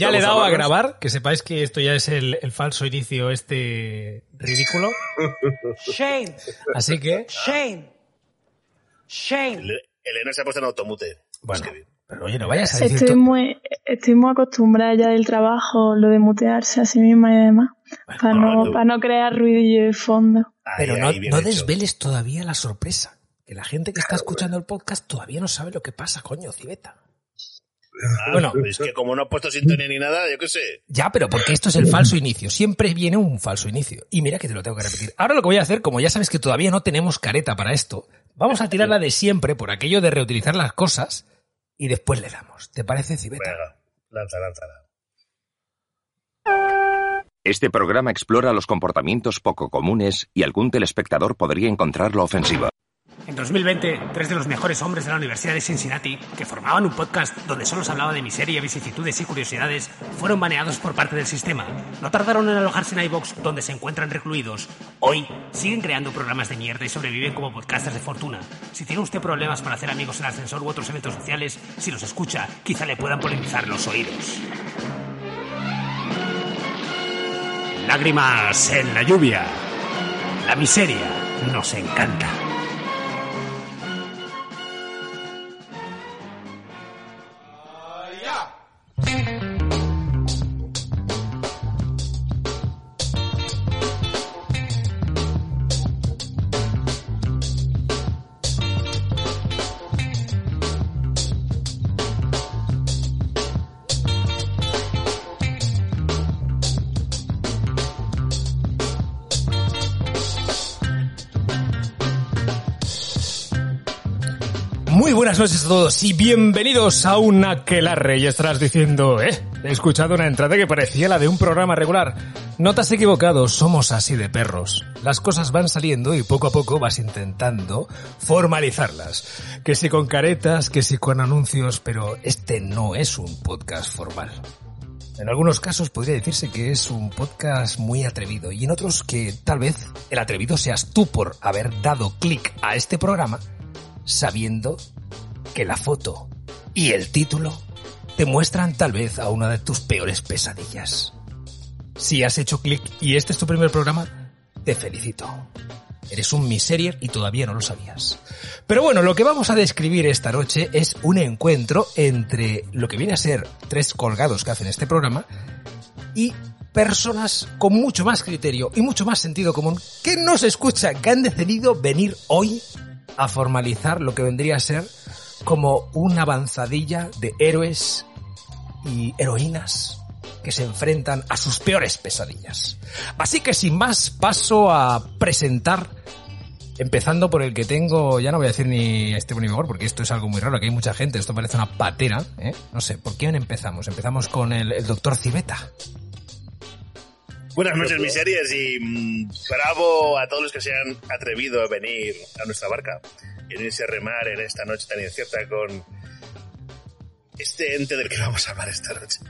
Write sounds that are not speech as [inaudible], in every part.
Ya le he dado a grabar, que sepáis que esto ya es el, el falso inicio este ridículo. [laughs] Shame, Así que, shame, shame. El- Elena se ha puesto en automute. bueno, pero oye, no vayas a decir Estoy to- muy, estoy muy acostumbrada ya del trabajo, lo de mutearse a sí misma y demás, para no, para no crear ruidillo de fondo. Ahí, Pero no, no hecho. desveles todavía la sorpresa. Que la gente que está escuchando el podcast todavía no sabe lo que pasa, coño, Cibeta. Ah, Bueno. Es que como no has puesto sintonía ni nada, yo qué sé. Ya, pero porque esto es el falso inicio. Siempre viene un falso inicio. Y mira que te lo tengo que repetir. Ahora lo que voy a hacer, como ya sabes que todavía no tenemos careta para esto, vamos a tirarla de siempre por aquello de reutilizar las cosas y después le damos. ¿Te parece, Cibeta? Venga, lanza, lánzala. Este programa explora los comportamientos poco comunes y algún telespectador podría encontrarlo ofensivo. En 2020, tres de los mejores hombres de la Universidad de Cincinnati, que formaban un podcast donde solo se hablaba de miseria, vicisitudes y curiosidades, fueron baneados por parte del sistema. No tardaron en alojarse en iVox, donde se encuentran recluidos. Hoy siguen creando programas de mierda y sobreviven como podcasters de fortuna. Si tiene usted problemas para hacer amigos en ascensor u otros eventos sociales, si los escucha, quizá le puedan polinizar los oídos. Lágrimas en la lluvia. La miseria nos encanta. Muy buenas noches a todos y bienvenidos a un aquelarre. Y estarás diciendo, eh, he escuchado una entrada que parecía la de un programa regular. No te has equivocado, somos así de perros. Las cosas van saliendo y poco a poco vas intentando formalizarlas. Que si con caretas, que si con anuncios, pero este no es un podcast formal. En algunos casos podría decirse que es un podcast muy atrevido y en otros que tal vez el atrevido seas tú por haber dado clic a este programa sabiendo que la foto y el título te muestran tal vez a una de tus peores pesadillas. Si has hecho clic y este es tu primer programa, te felicito. Eres un miserier y todavía no lo sabías. Pero bueno, lo que vamos a describir esta noche es un encuentro entre lo que viene a ser tres colgados que hacen este programa y personas con mucho más criterio y mucho más sentido común que nos escuchan, que han decidido venir hoy a formalizar lo que vendría a ser como una avanzadilla de héroes y heroínas que se enfrentan a sus peores pesadillas. Así que sin más paso a presentar, empezando por el que tengo, ya no voy a decir ni Esteban ni Vigor, porque esto es algo muy raro, aquí hay mucha gente, esto parece una patera, ¿eh? No sé, ¿por quién empezamos? Empezamos con el, el doctor Civeta. Buenas noches, miserias, y mm, bravo a todos los que se han atrevido a venir a nuestra barca unirse a remar en esta noche tan incierta con este ente del que vamos a hablar esta noche.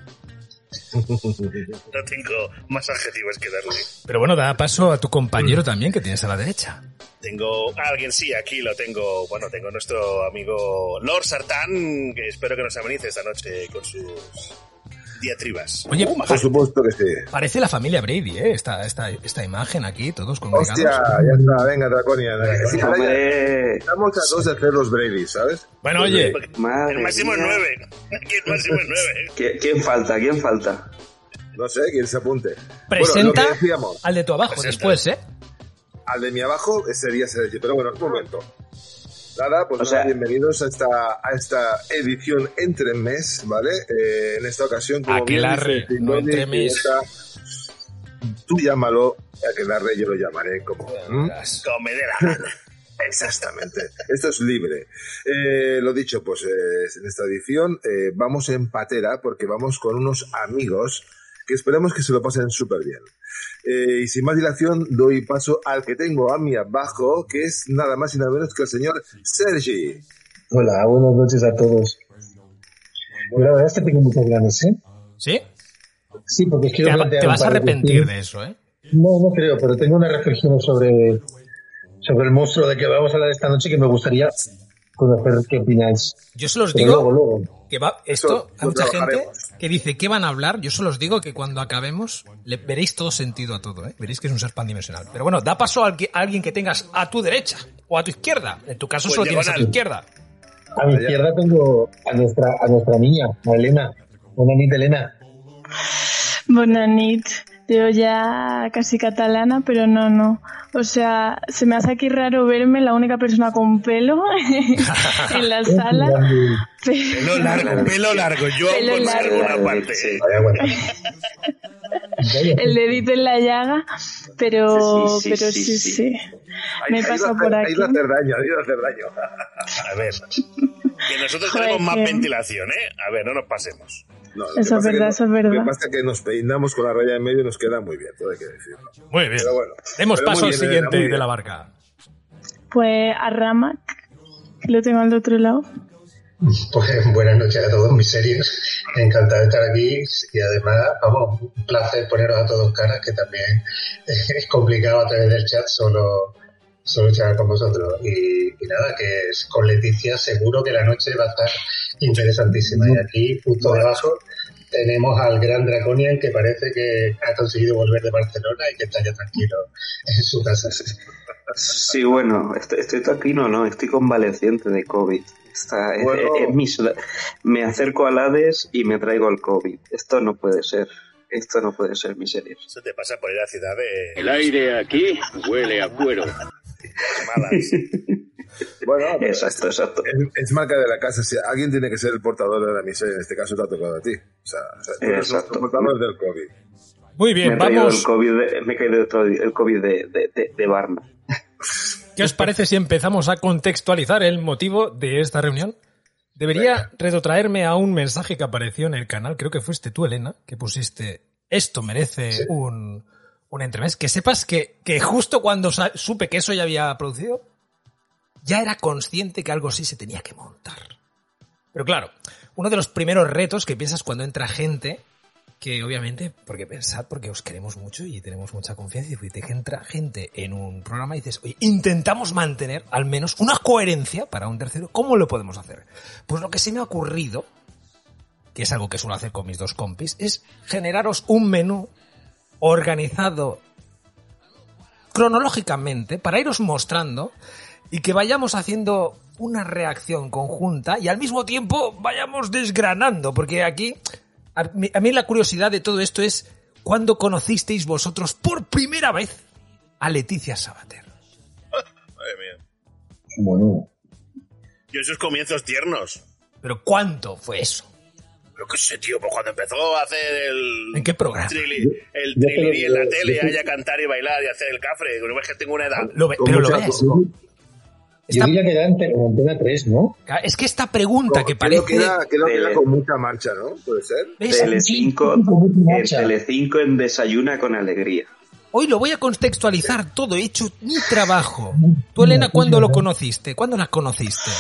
No tengo más adjetivos que darle. Pero bueno, da paso a tu compañero también que tienes a la derecha. Tengo a alguien, sí, aquí lo tengo. Bueno, tengo a nuestro amigo Lord Sartán, que espero que nos amenice esta noche con sus diatribas. Oye, Por supuesto que sí. parece la familia Brady, ¿eh? Esta, esta, esta imagen aquí, todos Hostia, congregados. ya está, venga, Draconia. Sí, Estamos a dos de hacer los Brady, ¿sabes? Bueno, oye, madre El máximo es nueve. El máximo es nueve. ¿Qui- ¿Quién falta? ¿Quién falta? No sé, quién se apunte. presenta Bueno, decíamos, al de tu abajo Presenta. después, ¿eh? al de mi abajo sería Sergio, pero bueno, un momento. Nada, pues O nada, sea- bienvenidos a esta, a esta edición entre mes, ¿vale? Eh, en esta ocasión, como Aquelarre, bien no Tony, entremes. esta- Tú llámalo, aquelarre yo lo llamaré como... Gana. [laughs] Exactamente. Esto es libre. Eh, lo dicho, pues eh, en esta edición eh, vamos en patera porque vamos con unos amigos que esperemos que se lo pasen súper bien. Eh, y sin más dilación, doy paso al que tengo a mi abajo, que es nada más y nada menos que el señor Sergi. Hola, buenas noches a todos. Yo la verdad es que tengo muchas ganas, ¿eh? ¿Sí? Sí, porque Te, quiero va- te un vas a arrepentir de eso, ¿eh? No, no creo, pero tengo unas reflexiones sobre, sobre el monstruo de que vamos a hablar esta noche que me gustaría conocer qué opináis. Yo se los Pero digo luego, luego. que va, esto, hay mucha gente que dice que van a hablar, yo se los digo que cuando acabemos le veréis todo sentido a todo, ¿eh? veréis que es un ser pandimensional. Pero bueno, da paso a alguien- a que tengas a tu derecha o a tu izquierda. En tu caso Pues solo tienes a tu diagonal. izquierda. A mi izquierda tengo a nuestra, a nuestra niña, a Elena. Buena nit, Elena. Bona nit. Yo ya casi catalana, pero no, no. O sea, se me hace aquí raro verme la única persona con pelo [laughs] en la [laughs] sala. Pelo largo, [laughs] pelo largo. Yo Pelo conservo largo. una parte. Sí. El dedito en la llaga, pero, Sí, sí, pero sí, sí, sí. sí. Me pasa por aquí. Ahí va a hacer daño, ahí va a hacer daño. A ver. Que nosotros Joder, tenemos más que- ventilación, ¿eh? A ver, no nos pasemos. No, lo Eso es verdad, eso es Lo verdad. que pasa es que nos peinamos con la raya en medio y nos queda muy bien, todo hay que decirlo. Muy bien. Pero bueno. Demos Pero paso al siguiente de la barca. Pues a Ramac, que lo tengo al otro lado. Pues buenas noches a todos mis serios. Encantado de estar aquí y además, vamos, un placer poneros a todos caras, que también [laughs] es complicado a través del chat solo, solo charlar con vosotros. Y, y nada, que es- con Leticia seguro que la noche va a estar interesantísima. Y aquí, justo debajo, tenemos al gran Draconian que parece que ha conseguido volver de Barcelona y que está ya tranquilo en su casa. Sí, bueno, estoy, estoy tranquilo, no, estoy convaleciente de COVID. Está, es- Bueno. es- es mi me acerco al Hades y me traigo el COVID. Esto no puede ser. Esto no puede ser, mis serios. Eso te pasa por ir a la ciudad de El aire aquí huele a cuero. Malas. Bueno, [laughs] Exacto, exacto. es, es marca de la casa. Si alguien tiene que ser el portador de la miseria, en este caso te ha tocado a ti. O sea, o sea tú eres Exacto. el portador del COVID. Muy Me bien, traído vamos. el COVID de, me he caído el COVID- el COVID de, de, de, de Barna. ¿Qué os parece si empezamos a contextualizar el motivo de esta reunión? Debería retrotraerme a un mensaje que apareció en el canal, creo que fuiste tú, Elena, que pusiste esto merece un, un entremés. Que sepas que, que justo cuando supe que eso ya había producido, ya era consciente que algo así se tenía que montar. Pero claro, uno de los primeros retos que piensas cuando entra gente, que obviamente, porque pensad, porque os queremos mucho y tenemos mucha confianza, y te entra gente en un programa y dices, oye, intentamos mantener al menos una coherencia para un tercero, ¿cómo lo podemos hacer? Pues lo que se me ha ocurrido, que es algo que suelo hacer con mis dos compis, es generaros un menú organizado cronológicamente para iros mostrando y que vayamos haciendo una reacción conjunta y al mismo tiempo vayamos desgranando, porque aquí a mí, a mí la curiosidad de todo esto es cuándo conocisteis vosotros por primera vez a Leticia Sabater. Madre mía. Bueno, Yo esos comienzos tiernos. Pero ¿cuánto fue eso? Yo qué sé, tío, pues cuando empezó a hacer el... ¿En qué programa? Trili, el Yo triliri en la tele, yo te- ahí a cantar y bailar y hacer el cafre. No es que tengo una edad. Lo ve- pero lo ves. yo Esta- diría que era en, en Antena 3, ¿no? es que esta pregunta que Creo parece... que era, creo que era Tele. con mucha marcha, ¿no? Puede ser. ¿ves? Telecinco, en. Telecinco en Desayuna con Alegría. Hoy lo voy a contextualizar todo, he hecho mi trabajo. Tú, Elena, ¿cuándo lo conociste? ¿Cuándo la conociste?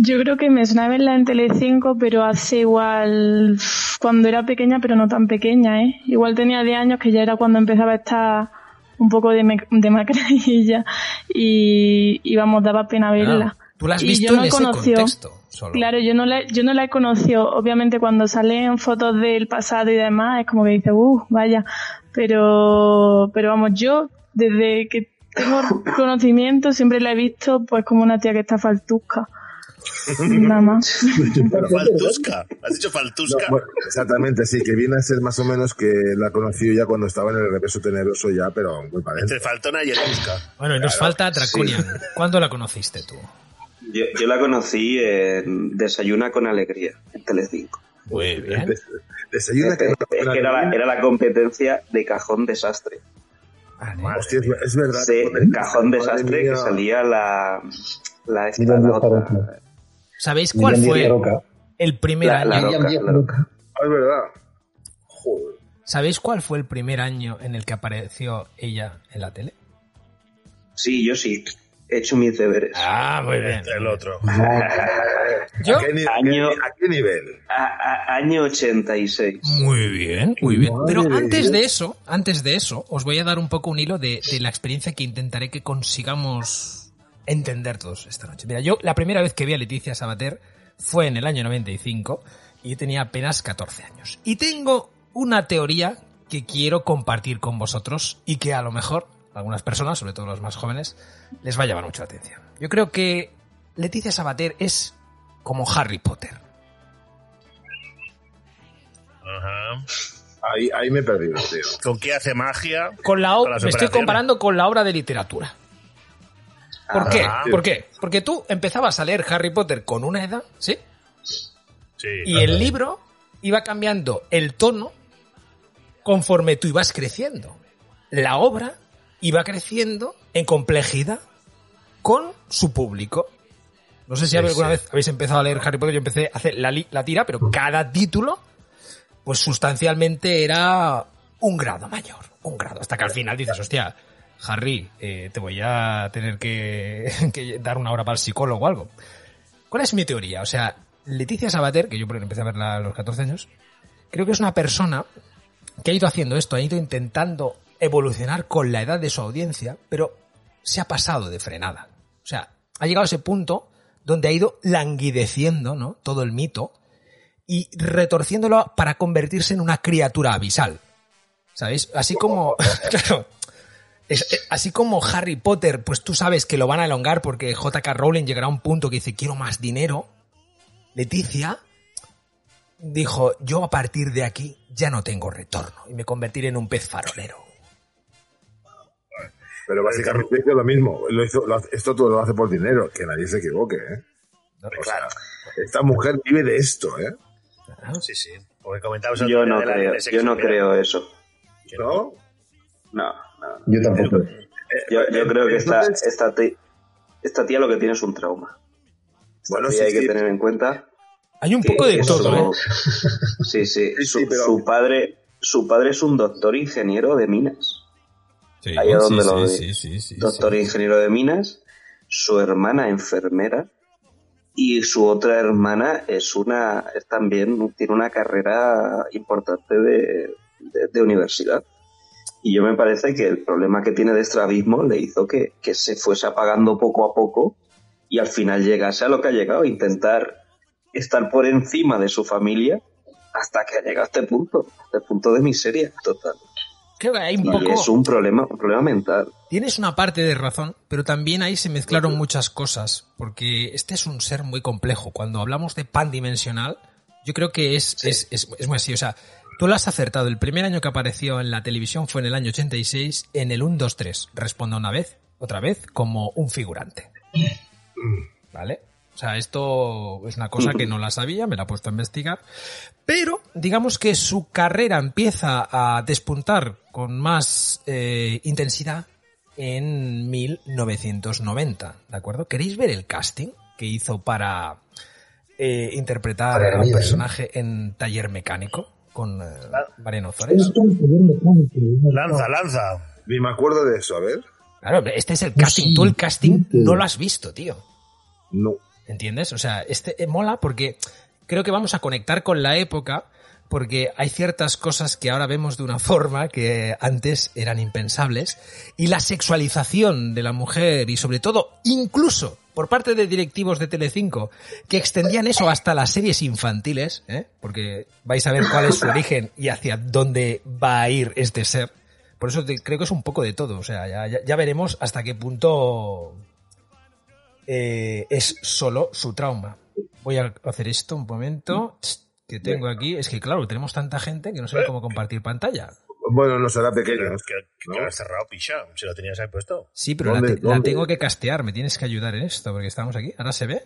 Yo creo que me sonaba verla en Telecinco, pero hace igual cuando era pequeña, pero no tan pequeña, ¿eh? Igual tenía 10 años, que ya era cuando empezaba a estar un poco de, me- de macradilla y, y vamos, daba pena verla. Ah, tú la has Y visto yo no en ese contexto. Solo. Claro, yo no la, yo no la he conocido. Obviamente cuando salen fotos del pasado y demás, es como que dice, uh, vaya. Pero, pero vamos, yo desde que tengo conocimiento siempre la he visto pues como una tía que está faltusca. Nada [laughs] más. Faltusca. ¿Has dicho No, faltusca? bueno, exactamente, sí, que viene a ser más o menos que la conocí ya cuando estaba en el reverso teneroso ya, pero muy adentro. Entre Faltona y Elusca. Bueno, y nos falta Draconian. ¿Cuándo la conociste tú? Yo, yo la conocí en Desayuna con Alegría, en Telecinco. Muy bien. Des- Desayuna que Es que era la, era la competencia de Cajón Desastre. Hostia, es, es verdad. Sí, joder, el Cajón Desastre que salía la... La, esta, la otra. ¿Sabéis cuál fue el primer La- la año? Roca, la. Ah, es verdad. Joder. ¿Sabéis cuál fue el primer año en el que apareció ella en la tele? Sí, yo sí. He hecho mis deberes. Ah, muy bien. El otro. [laughs] Yo, ¿A qué, ni- Año- a qué nivel? A- a- año 86. muy bien, muy bien. Madre Pero antes Dios. de eso, antes de eso, os voy a dar un poco un hilo de, de la experiencia que intentaré que consigamos entender todos esta noche. Mira, yo la primera vez que vi a Leticia Sabater fue en el año 95 y yo tenía apenas 14 años. Y tengo una teoría que quiero compartir con vosotros y que a lo mejor a algunas personas, sobre todo los más jóvenes, les va a llamar mucho la atención. Yo creo que Leticia Sabater es como Harry Potter. Ajá. Ahí, ahí me he perdido, tío. ¿Con qué hace magia? Con la, Con me estoy comparando con la obra de literatura. ¿Por Ah, qué? sí. ¿Por qué? Porque tú empezabas a leer Harry Potter con una edad, ¿sí? Sí, Y claro. el libro iba cambiando el tono conforme tú ibas creciendo. La obra iba creciendo en complejidad con su público. No sé si Sí, alguna sí. vez habéis empezado a leer Harry Potter, yo empecé a hacer la, la tira, pero cada título, pues sustancialmente era un grado mayor, un grado, hasta que al final dices, hostia, Harry, eh, te voy a tener que, [laughs] que dar una hora para el psicólogo o algo. ¿Cuál es mi teoría? O sea, Leticia Sabater, que yo empecé a verla a los 14 años, creo que es una persona que ha ido haciendo esto, ha ido intentando evolucionar con la edad de su audiencia, pero se ha pasado de frenada. O sea, ha llegado a ese punto donde ha ido languideciendo, ¿no? Todo el mito y retorciéndolo para convertirse en una criatura abisal. ¿Sabéis? Así como, [laughs] claro, es- eh, así como Harry Potter, pues tú sabes que lo van a elongar porque JK Rowling llegará a un punto que dice quiero más dinero. Leticia dijo, yo a partir de aquí ya no tengo retorno y me convertiré en un pez farolero. Pero básicamente hizo lo mismo. Lo hizo, lo hace- esto todo lo hace por dinero. Que nadie se equivoque, ¿eh? O sea, esta mujer vive de esto, ¿eh? Sí, sí. Porque comentabas Yo no de la creo, yo no creo eso. ¿No? No, no. Yo tampoco. Yo, yo creo que esta, esta, ti- esta tía lo que tiene es un trauma. Esta Bueno, tía sí, hay que tener en cuenta Hay un poco de su- todo, ¿eh? [laughs] Sí, sí. Su, padre, su padre es un doctor ingeniero de minas. Sí, Ahí es donde sí, lo sí, vi. sí, sí, sí, doctor sí. ingeniero de minas, su hermana enfermera y su otra hermana es una es también tiene una carrera importante de, de- de universidad. Y yo me parece que el problema que tiene de estrabismo le hizo que, que se fuese apagando poco a poco y al final llegase a lo que ha llegado, intentar estar por encima de su familia hasta que ha llegado a este punto, a este punto de miseria total. Creo que hay un Y poco... es un problema, un problema mental. Tienes una parte de razón, pero también ahí se mezclaron muchas cosas, porque este es un ser muy complejo. Cuando hablamos de pandimensional, yo creo que es, es, es, es muy así. O sea, tú lo has acertado. El primer año que apareció en la televisión fue en el año 86, en el 1, 2, 3. Responda una vez, otra vez, como un figurante. ¿Vale? O sea, esto es una cosa que no la sabía, me la he puesto a investigar. Pero digamos que su carrera empieza a despuntar con más eh, intensidad en 1990, ¿de acuerdo? ¿Queréis ver el casting que hizo para eh, interpretar Para a un Hermida, ¿no? personaje en Taller Mecánico con eh, Mariano. Lanza, lanza. Ni me acuerdo de eso, a ver. Claro, este es el casting. Tú el casting no lo has visto, tío. No. ¿Entiendes? O sea, este eh, mola porque creo que vamos a conectar con la época porque hay ciertas cosas que ahora vemos de una [laughs] forma que antes eran impensables y la sexualización de la mujer y sobre todo incluso por parte de directivos de Telecinco que extendían eso hasta las series infantiles, ¿eh? porque vais a ver cuál es su [laughs] origen y hacia dónde va a ir este ser. Por eso te- creo que es un poco de todo, o sea, ya, ya- ya veremos hasta qué punto eh, es solo su trauma. Voy a hacer esto un momento que tengo aquí. Es que claro, tenemos tanta gente que no sé cómo compartir pantalla. Bueno, no será Que, pequeño. que, que lo has cerrado, picha. Si lo tenías ahí puesto. Sí, pero la, tengo que castear. Me tienes que ayudar en esto porque estamos aquí. ¿Ahora se ve?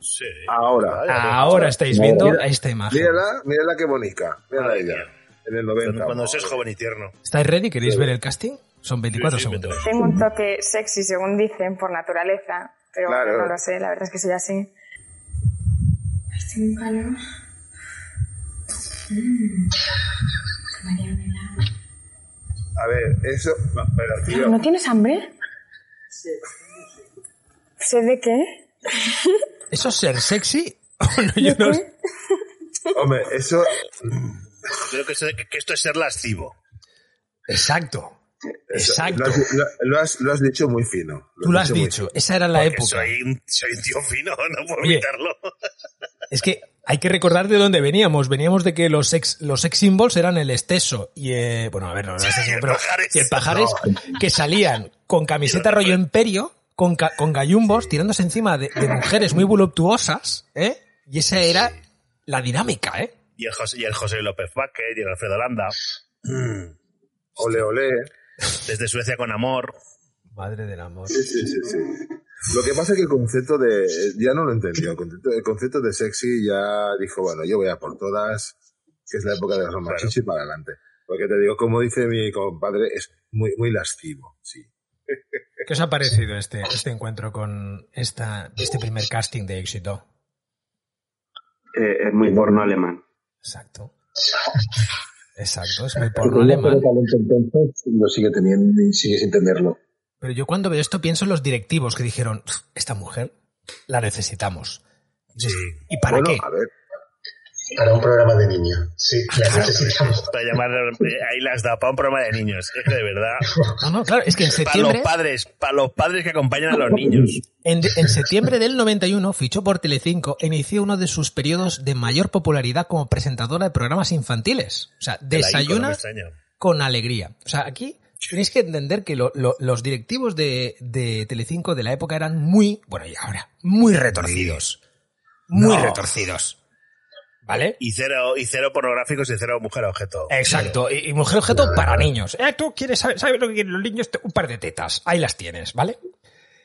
Sí. Ahora. Ah, Ahora estáis No, viendo mira- esta imagen. Mírala, mírala qué bonita. Mírala ella. mía. En el Cuando, 90. cuando seas joven y tierno. ¿Estáis ready? ¿Queréis ver el casting? Son 24 Sí, sí, segundos. Tengo un toque sexy, según dicen, por naturaleza. Pero Claro. no lo sé, la verdad es que soy así. Tengo un calor. Mm. A ver, eso. no, Espera, tío. ¿No tienes hambre? ¿Sé de qué? ¿Eso es ser sexy? [laughs] Oh, no, yo no- Hombre, eso. Creo que, esto- que esto es ser lascivo. Exacto. Exacto. Lo has, lo- lo has- lo has dicho muy fino. Tú lo has dicho, esa era la Porque época. Soy un, soy un tío fino, [laughs] no puedo Oye. evitarlo. Es que hay que recordar de dónde veníamos. Veníamos de que los sex, los sex symbols eran el esteso y, eh, bueno, a ver, no, no es pero, y el pajares que salían con camiseta rollo imperio, con, ca- con gallumbos, tirándose encima de, de mujeres muy voluptuosas, ¿eh? Y esa era la dinámica, ¿eh? Y el José, y el José López Vázquez y el Alfredo Landa. Mm. [clears throat] Ole, ole. Desde Suecia con amor. Madre del amor. Sí, sí, sí, sí. Lo que pasa es que el concepto de... Ya no lo entendió. El concepto, el concepto de sexy ya dijo, bueno, yo voy a por todas, que es la época de los machichi y para adelante. Porque te digo, como dice mi compadre, es muy, muy lascivo, sí. [laughs] ¿Qué os ha parecido este, este encuentro con esta, este primer casting de éxito? Eh, es muy porno alemán. Exacto. Exacto, es muy porno alemán. talento entonces, lo sigue teniendo y sigue sin tenerlo. Pero yo cuando veo esto pienso en los directivos que dijeron, "Pf, esta mujer la necesitamos. ¿Y para Bueno, qué? a ver, Para un programa de niños. Sí, la necesitamos. [laughs] Para llamar, eh, ahí las da, para un programa de niños. Es que de verdad. No, no, claro, es que en Para los septiembre, padres, para los padres que acompañan a los niños. en, en septiembre del 91 fichó por Telecinco e inició uno de sus periodos de mayor popularidad como presentadora de programas infantiles. O sea, desayuna con alegría. O sea, aquí tenéis que entender que lo- lo- los directivos de, de Telecinco de la época eran muy, bueno, y ahora, muy retorcidos. Muy No. retorcidos. ¿Vale? Y cero, y cero pornográficos y cero mujer objeto. Exacto, y, y mujer objeto para niños. Eh, tú quieres saber, ¿sabes lo que quieren los niños? Un par de tetas. Ahí las tienes, ¿vale?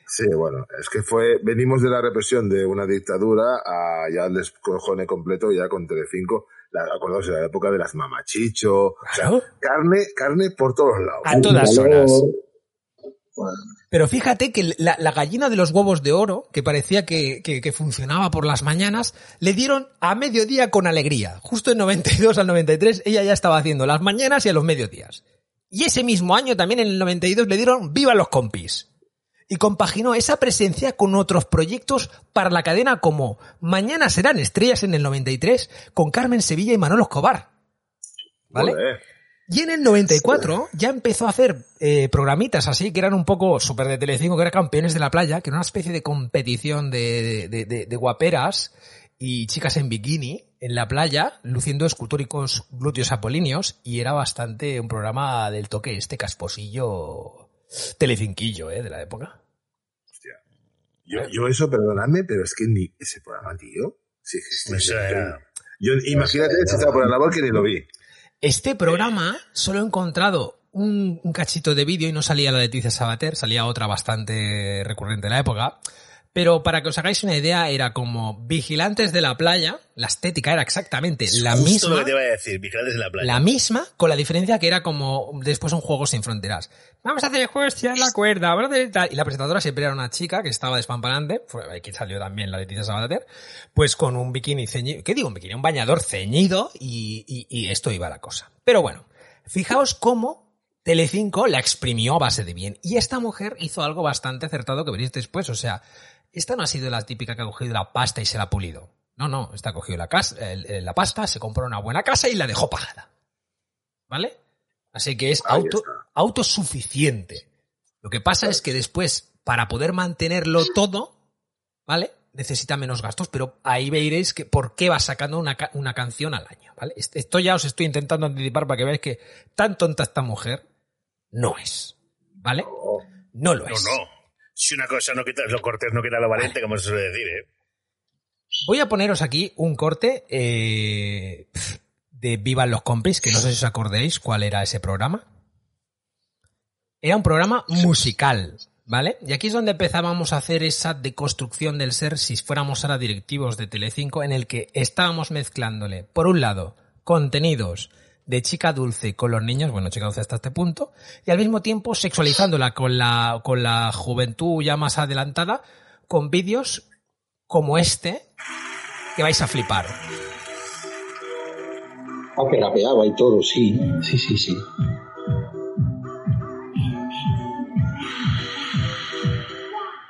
sí, bueno, es que fue... Venimos de la represión de una dictadura a ya el descojone completo ya con Telecinco. La, acordaos de la época de las mamachicho. O sea, carne, carne por todos lados. A todas horas. Pero fíjate que la, la gallina de los huevos de oro, que parecía que, que- que funcionaba por las mañanas, le dieron a mediodía con alegría. Justo en 92 al 93 ella ya estaba haciendo las mañanas y a los mediodías. Y ese mismo año, también en el 92, le dieron Viva los compis. Y compaginó esa presencia con otros proyectos para la cadena como Mañana serán estrellas en el 93 con Carmen Sevilla y Manolo Escobar. ¿Vale? Y en el 94 ya empezó a hacer eh, programitas así que eran un poco súper de Telecinco, que era Campeones de la Playa, que era una especie de competición de, de- de- de guaperas y chicas en bikini en la playa, luciendo escultóricos glúteos apolíneos, y era bastante un programa del toque este casposillo telecinquillo, ¿eh? De la época. Yo, yo eso, perdonadme, pero es que ni ese programa, tío. Sí, sí, sí, Eso sí. era- Yo, imagínate si estaba por la labor que ni lo vi. Este programa solo he encontrado un, un cachito de vídeo y no salía la Leticia Sabater, salía otra bastante recurrente en la época. Pero para que os hagáis una idea, era como vigilantes de la playa, la estética era exactamente la Justo misma. lo que te iba a decir, vigilantes en la playa. La misma, con la diferencia que era como después un juego sin fronteras. Vamos a hacer el juego, estirar la cuerda, vamos a hacer tal. Y la presentadora siempre era una chica que estaba despampanante, fue aquí salió también la Leticia Sabater, pues con un bikini ceñido, ¿qué digo un bikini? Un bañador ceñido y, y- y esto iba la cosa. Pero bueno, fijaos cómo Telecinco la exprimió a base de bien. Y esta mujer hizo algo bastante acertado que veréis después. O sea, esta no ha sido la típica que ha cogido la pasta y se la ha pulido. No, no, esta ha cogido la, casa, el- el- la pasta, se compró una buena casa y la dejó pagada. ¿Vale? Así que es auto, autosuficiente. Lo que pasa es que después, para poder mantenerlo todo, ¿vale? Necesita menos gastos, pero ahí veréis que por qué va sacando una, ca- una canción al año, ¿vale? Est- Esto ya os estoy intentando anticipar para que veáis que tan tonta esta mujer no es, ¿vale? No lo No, es. no. Si una cosa no quita lo cortés, no quita lo valiente, como se suele decir, ¿eh? Voy a poneros aquí un corte eh, de Vivan los Compis, que no sé si os acordéis cuál era ese programa. Era un programa musical, ¿vale? Y aquí es donde empezábamos a hacer esa deconstrucción del ser si fuéramos ahora directivos de Telecinco, en el que estábamos mezclándole, por un lado, contenidos de chica dulce con los niños, bueno, chica dulce hasta este punto, y al mismo tiempo sexualizándola con la, con la juventud ya más adelantada, con vídeos como este, que vais a flipar. Ah, que rapeaba y todo, sí. Sí, sí, sí.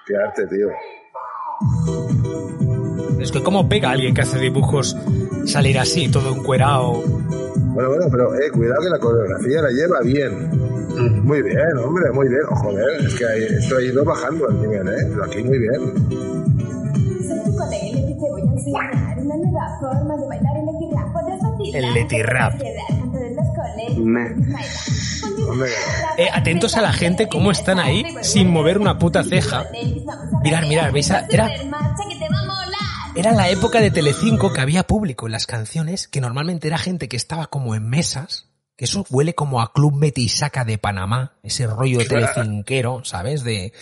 Qué arte, tío. Es que cómo pega a alguien que hace dibujos salir así, todo encuerado. Bueno, bueno, pero eh, cuidado que la coreografía la lleva bien. Muy bien, hombre, muy bien. Oh, joder, es que ahí- esto ha ido bajando el nivel, ¿eh? Pero aquí muy bien. Soy tu colega y te voy a enseñar una nueva forma de bailar el letirrap. Eh, atentos a la gente, cómo están ahí sin mover una puta ceja. Mirar, mirar, ¿veis? a- Era, era la época de Telecinco que había público en las canciones, que normalmente era gente que estaba como en mesas, que eso huele como a Club Metisaca de Panamá, ese rollo telecinquero, ¿sabes? De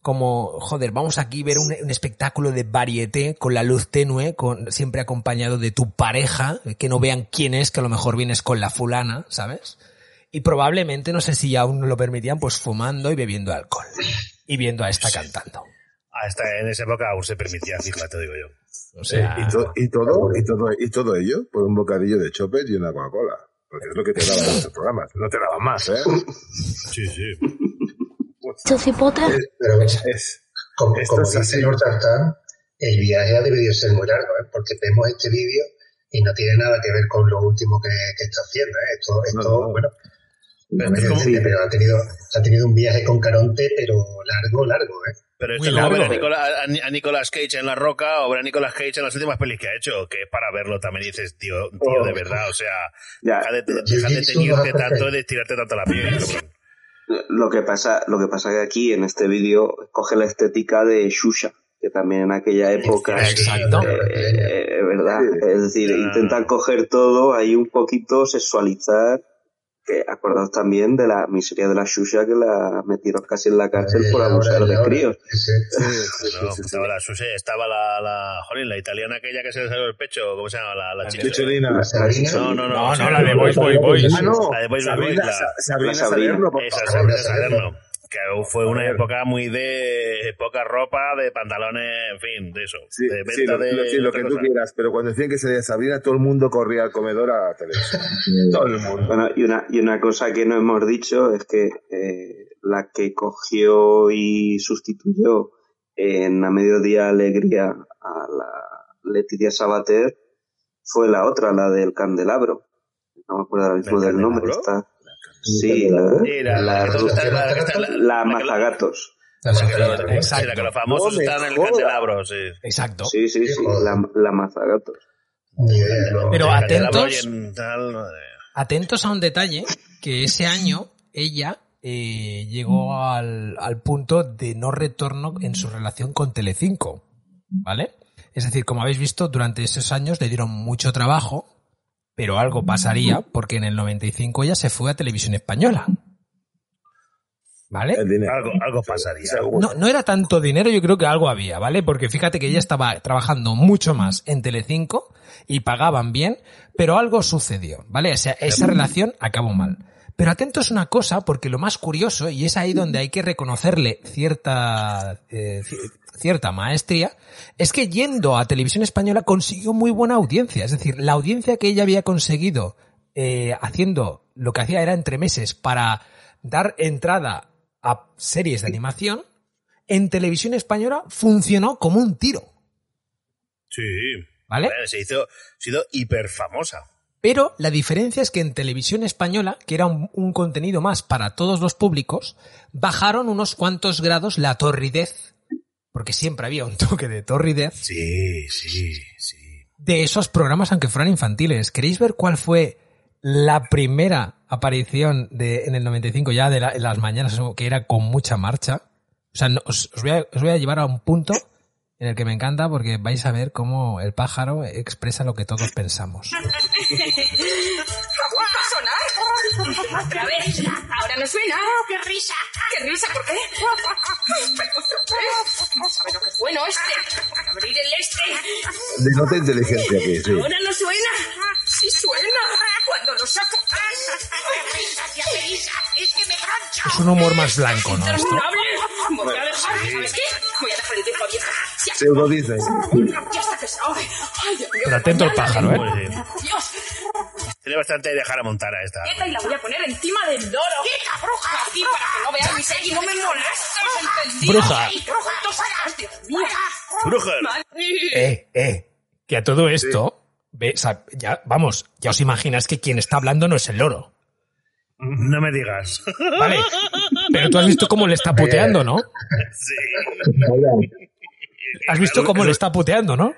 como, joder, vamos aquí a ver un, un espectáculo de varieté con la luz tenue, con, siempre acompañado de tu pareja, que no vean quién es, que a lo mejor vienes con la fulana, ¿sabes? Y probablemente, no sé si aún no lo permitían, pues fumando y bebiendo alcohol. Y viendo a esta cantando. Hasta en esa época aún se permitía, fíjate, digo yo. O sea, y, to- y todo, y todo, y todo ello por un bocadillo de chopes y una Coca-Cola. Porque es lo que te daban en estos programas. No te daban más, ¿eh? Sí, sí. Chocipotra. Pero Es, como, esto como es dice así. Lord Tartan, el viaje ha debido ser muy largo, ¿eh? porque vemos este vídeo y no tiene nada que ver con lo último que, que está haciendo. ¿eh? Esto, esto No, no. bueno, Pero entiende, pero ha tenido, ha tenido un viaje con Caronte, pero largo, largo. ¿eh? Pero esto es como ver a. Nicola- a, Ni- a Nicolas Cage en La Roca o ver a Nicolas Cage en las últimas pelis que ha hecho, que es para verlo también y dices, tío, tío, de verdad, o sea, Ya, deja de, deja de Jiu-Jitsu teñirte tanto, perfecto. de estirarte tanto la piel. Lo que pasa, lo que pasa que aquí en este vídeo coge la estética de Shusha, que también en aquella época, Exacto. eh, eh, ¿verdad? Es decir, Ah. intentan coger todo, ahí un poquito sexualizar, que acordaos también de la miseria de la Shusha que la metieron casi en la cárcel por Eh, abusar de críos. [laughs] No, estaba la Susi, estaba la, la, jolín, la italiana aquella que se le salió el pecho, ¿cómo se llama? La, la chica. Chicholina. No, no, no. No, la de Boys, Boys, Boys. Ah, no. La de Boys, Boys, Sa- Sabrina. Salerno, Esa Sabrina Salerno. Que fue una época muy de poca ropa, de pantalones, en fin, de eso. Sí, de venta sí, lo, de. lo- sí, lo que tú cosa. quieras, pero cuando decían que sería Sabrina, todo el mundo corría al comedor a televisión. [laughs] todo el mundo. Bueno, y una, y una cosa que no hemos dicho es que eh, la que cogió y sustituyó en A Mediodía Alegría a la Leticia Sabater fue la otra, la del Candelabro. No me acuerdo ahora mismo ¿Del nombre. Está, sí, la, Era la, la, Mazagatos. Exacto. que los famosos están en el candelabro, sí. Exacto. Sí, sí, sí, la, la Mazagatos. Pero atentos. Atentos a un detalle, que ese año ella eh, llegó al, al punto de no retorno en su relación con Telecinco, ¿vale? Es decir, como habéis visto, durante esos años le dieron mucho trabajo, pero algo pasaría porque en el 95 ella se fue a Televisión Española. ¿Vale? Algo, algo pasaría. No, no era tanto dinero, yo creo que algo había, ¿vale? Porque fíjate que ella estaba trabajando mucho más en Telecinco y pagaban bien, pero algo sucedió, ¿vale? O sea, esa relación acabó mal. Pero atentos a una cosa, porque lo más curioso, y es ahí donde hay que reconocerle cierta, eh, cierta maestría, es que yendo a Televisión Española consiguió muy buena audiencia. Es decir, la audiencia que ella había conseguido eh, haciendo lo que hacía era entre meses para dar entrada a series de animación, en televisión española funcionó como un tiro, Sí. ¿vale? Se hizo, se hizo hiper famosa. Pero la diferencia es que en televisión española, que era un, un contenido más para todos los públicos, bajaron unos cuantos grados la torridez, porque siempre había un toque de torridez, Sí, sí, sí. de esos programas aunque fueran infantiles. ¿Queréis ver cuál fue la primera aparición de, en el 95 ya de la- en las mañanas que era con mucha marcha? O sea, no- os, os voy a, os voy a llevar a un punto en el que me encanta porque vais a ver cómo el pájaro expresa lo que todos pensamos. [laughs] Otra vez. Ahora no suena. ¡Qué risa! ¡Qué risa! ¿Por qué? Pero otra vez. Vamos a ver lo que es bueno este. Para abrir el este. Denota inteligencia aquí, sí. Ahora no suena. Sí suena. Cuando lo saco. ¡Qué risa! ¡Qué risa! Es que me plancha. Es un humor más blanco, ¿no? Esto. Interminable. Voy a dejar, ¿sabes qué? Voy a dejar el tiempo abierto. Pseudo. Ya está pesado. Ay, Dios mío. Pero atento al pájaro, ¿eh? Dios. Tiene bastante de dejar a montar a esta. Y la voy a poner encima del loro. ¡Quita, bruja! Aquí para que no veas mi serie y no me molestes, ¿entendido? Bruja. ¡Ay, bruja! Eh, eh. Que a todo esto, Ve, o sea, ya, vamos, ya os imagináis que quien está hablando no es el loro. No me digas. Vale. Pero tú has visto cómo le está puteando, ¿no? Sí. Has visto cómo le está puteando, ¿no?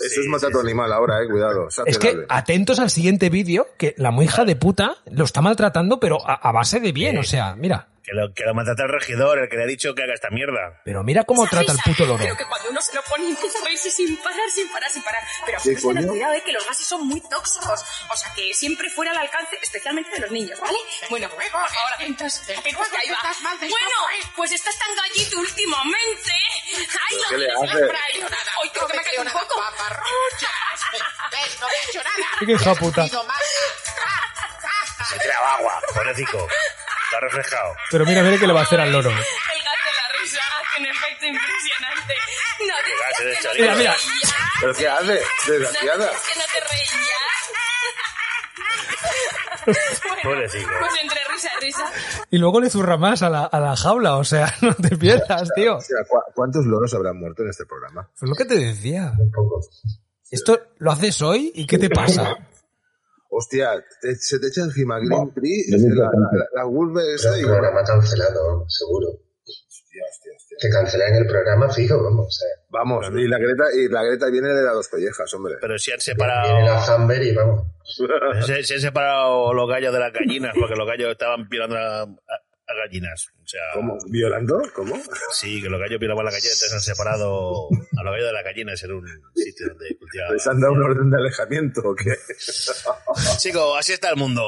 Eso es matar a tu animal ahora, eh, cuidado. Es que atentos al siguiente vídeo, que la muy hija de puta lo está maltratando, pero a, a base de bien, o sea, mira. Que lo, que lo maltrata el regidor, el que le ha dicho que haga esta mierda. Pero mira cómo Esa trata el risa, puto loro. Pero que cuando uno se lo pone empieza a reírse sin parar, sin parar, sin parar. Pero ¿Qué hay que tener coño? cuidado de que los gases son muy tóxicos. O sea, que siempre fuera al alcance, especialmente de los niños, ¿vale? Bueno, favor, atentos, atentos que ahí va. Bueno, pues estás tan gallito últimamente. ¡Ay, ¿Pero qué le hace? Brian! ¡Ay, creo que me cae un poco! ¿Ves? No he hecho nada. Qué hija puta. Pido más. [laughs] Se ha tirado agua, pobrecito. Lo ha reflejado. Pero mira, mira qué le va a hacer al loro. El gas de la risa hace un efecto impresionante. No que no chorizo. Mira, mira. ¿Pero qué hace? ¿No Desgraciada. que no te reías? Bueno. Pues entre risa y risa. Y luego le zurra más a la, a la jaula, o sea, [laughs] no te pierdas, tío. O sea, ¿cu- ¿cuántos loros habrán muerto en este programa? Es lo que te decía. Un poco. Esto lo haces hoy y ¿qué te pasa? Hostia, te- se te echa encima Green Tree, no me la, la, la Wolve esa y... Programa cancelado, seguro. Hostia, hostia, hostia. Que cancelan el programa fijo, vamos. Vamos, y la Greta, y la Greta viene de las dos collejas, hombre. Pero si han viene la separado. Zamber y vamos. Se, se han separado los gallos de las gallinas, porque los gallos estaban violando a, a- a gallinas. O sea, ¿Cómo? ¿Violando? ¿Cómo? sí, que los gallos violaban a las gallinas, entonces han separado a los gallos de las gallinas en un sitio donde cultivaban. ¿Les han dado un orden de alejamiento o qué? [laughs] Chicos, así está el mundo.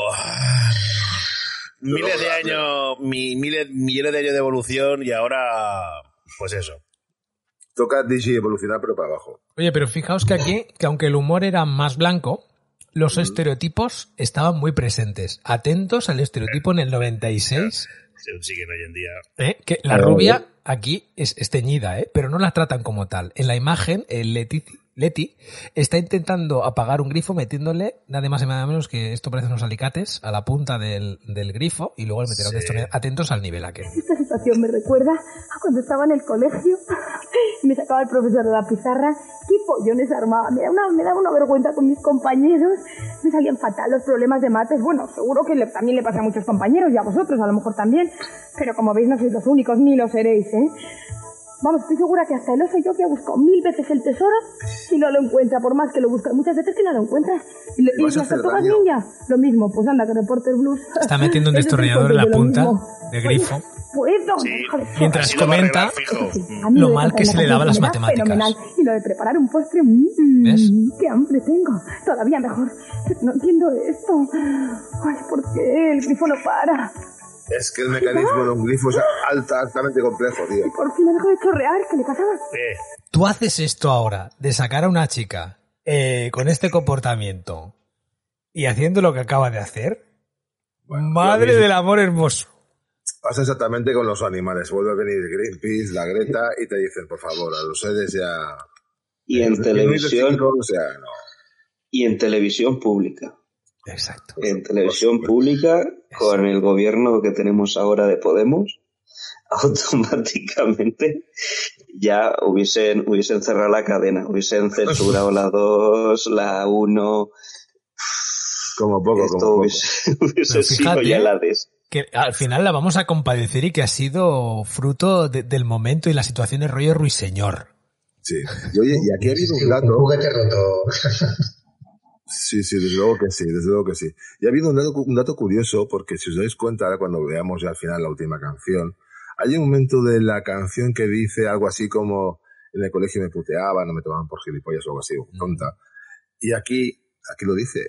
Miles de años, mi- miles, millones de años de evolución y ahora, pues eso. Toca DJ evolucionar, pero para abajo. Oye, pero fijaos que aquí, que aunque el humor era más blanco, los estereotipos estaban muy presentes. Atentos al estereotipo en el 96, Se siguen hoy en día. ¿eh? que la rubia aquí es, es teñida, ¿eh? pero no la tratan como tal. En la imagen, el Leti, está intentando apagar un grifo metiéndole nada más y nada menos que esto parece unos alicates a la punta del, del grifo y luego le meterá un Sí. destornillador. Atentos al nivel aquel. Esta situación me recuerda a cuando estaba en el colegio y me sacaba el profesor de la pizarra. ¡Qué pollones armaba! Me, da una, me daba una vergüenza con mis compañeros. Me salían fatal los problemas de mates. Bueno, seguro que le- también le pasa a muchos compañeros y a vosotros a lo mejor también. Pero como veis no sois los únicos ni lo seréis, ¿eh? Vamos, estoy segura que hasta el oso yo que ha buscado mil veces el tesoro y no lo encuentra, por más que lo busca. Muchas veces que no lo encuentras. Y, le- Y las tortugas ninja, lo mismo. Pues anda, que Reporter Blues. Está metiendo un [laughs] destornillador en la lo punta del grifo. Oye, ¿Puedo? Sí. Mientras lo comenta a mí lo mal que se le daban las matemáticas. Fenomenal. Y lo de preparar un postre, mmm, ¿Ves? qué hambre tengo. Todavía mejor. No entiendo esto. Ay, ¿por qué el grifo no para? Es que el mecanismo de un grifo es alta, altamente complejo, tío. Por fin ha dejado de chorrear. ¿Qué le pasaba? Eh, Tú haces esto ahora, de sacar a una chica eh, con este comportamiento y haciendo lo que acaba de hacer. Madre lo mismo. del amor hermoso. Pasa exactamente con los animales. Vuelve a venir Greenpeace, la Greta, y te dicen, por favor, a los seres ya... Y en Los televisión, O sea, no. y en televisión pública. Exacto. En televisión pública, con el gobierno que tenemos ahora de Podemos, [laughs] automáticamente ya hubiesen, hubiesen cerrado la cadena, hubiesen censurado la 2, la 1, Como poco, esto como poco. hubiese, [laughs] hubiese Pero sido fíjate, ya la des. Que al final la vamos a compadecer y que ha sido fruto de- del momento y la situación de rollo ruiseñor. Sí. Y oye, y aquí ha habido un un dato... juguete roto. [laughs] Sí, sí, desde luego que sí, desde luego que sí. Y ha habido un dato, un dato curioso, porque si os dais cuenta, ahora cuando veamos ya al final la última canción, hay un momento de la canción que dice algo así como en el colegio me puteaban, no me tomaban por gilipollas o algo así, o tonta. Y aquí, aquí lo dice.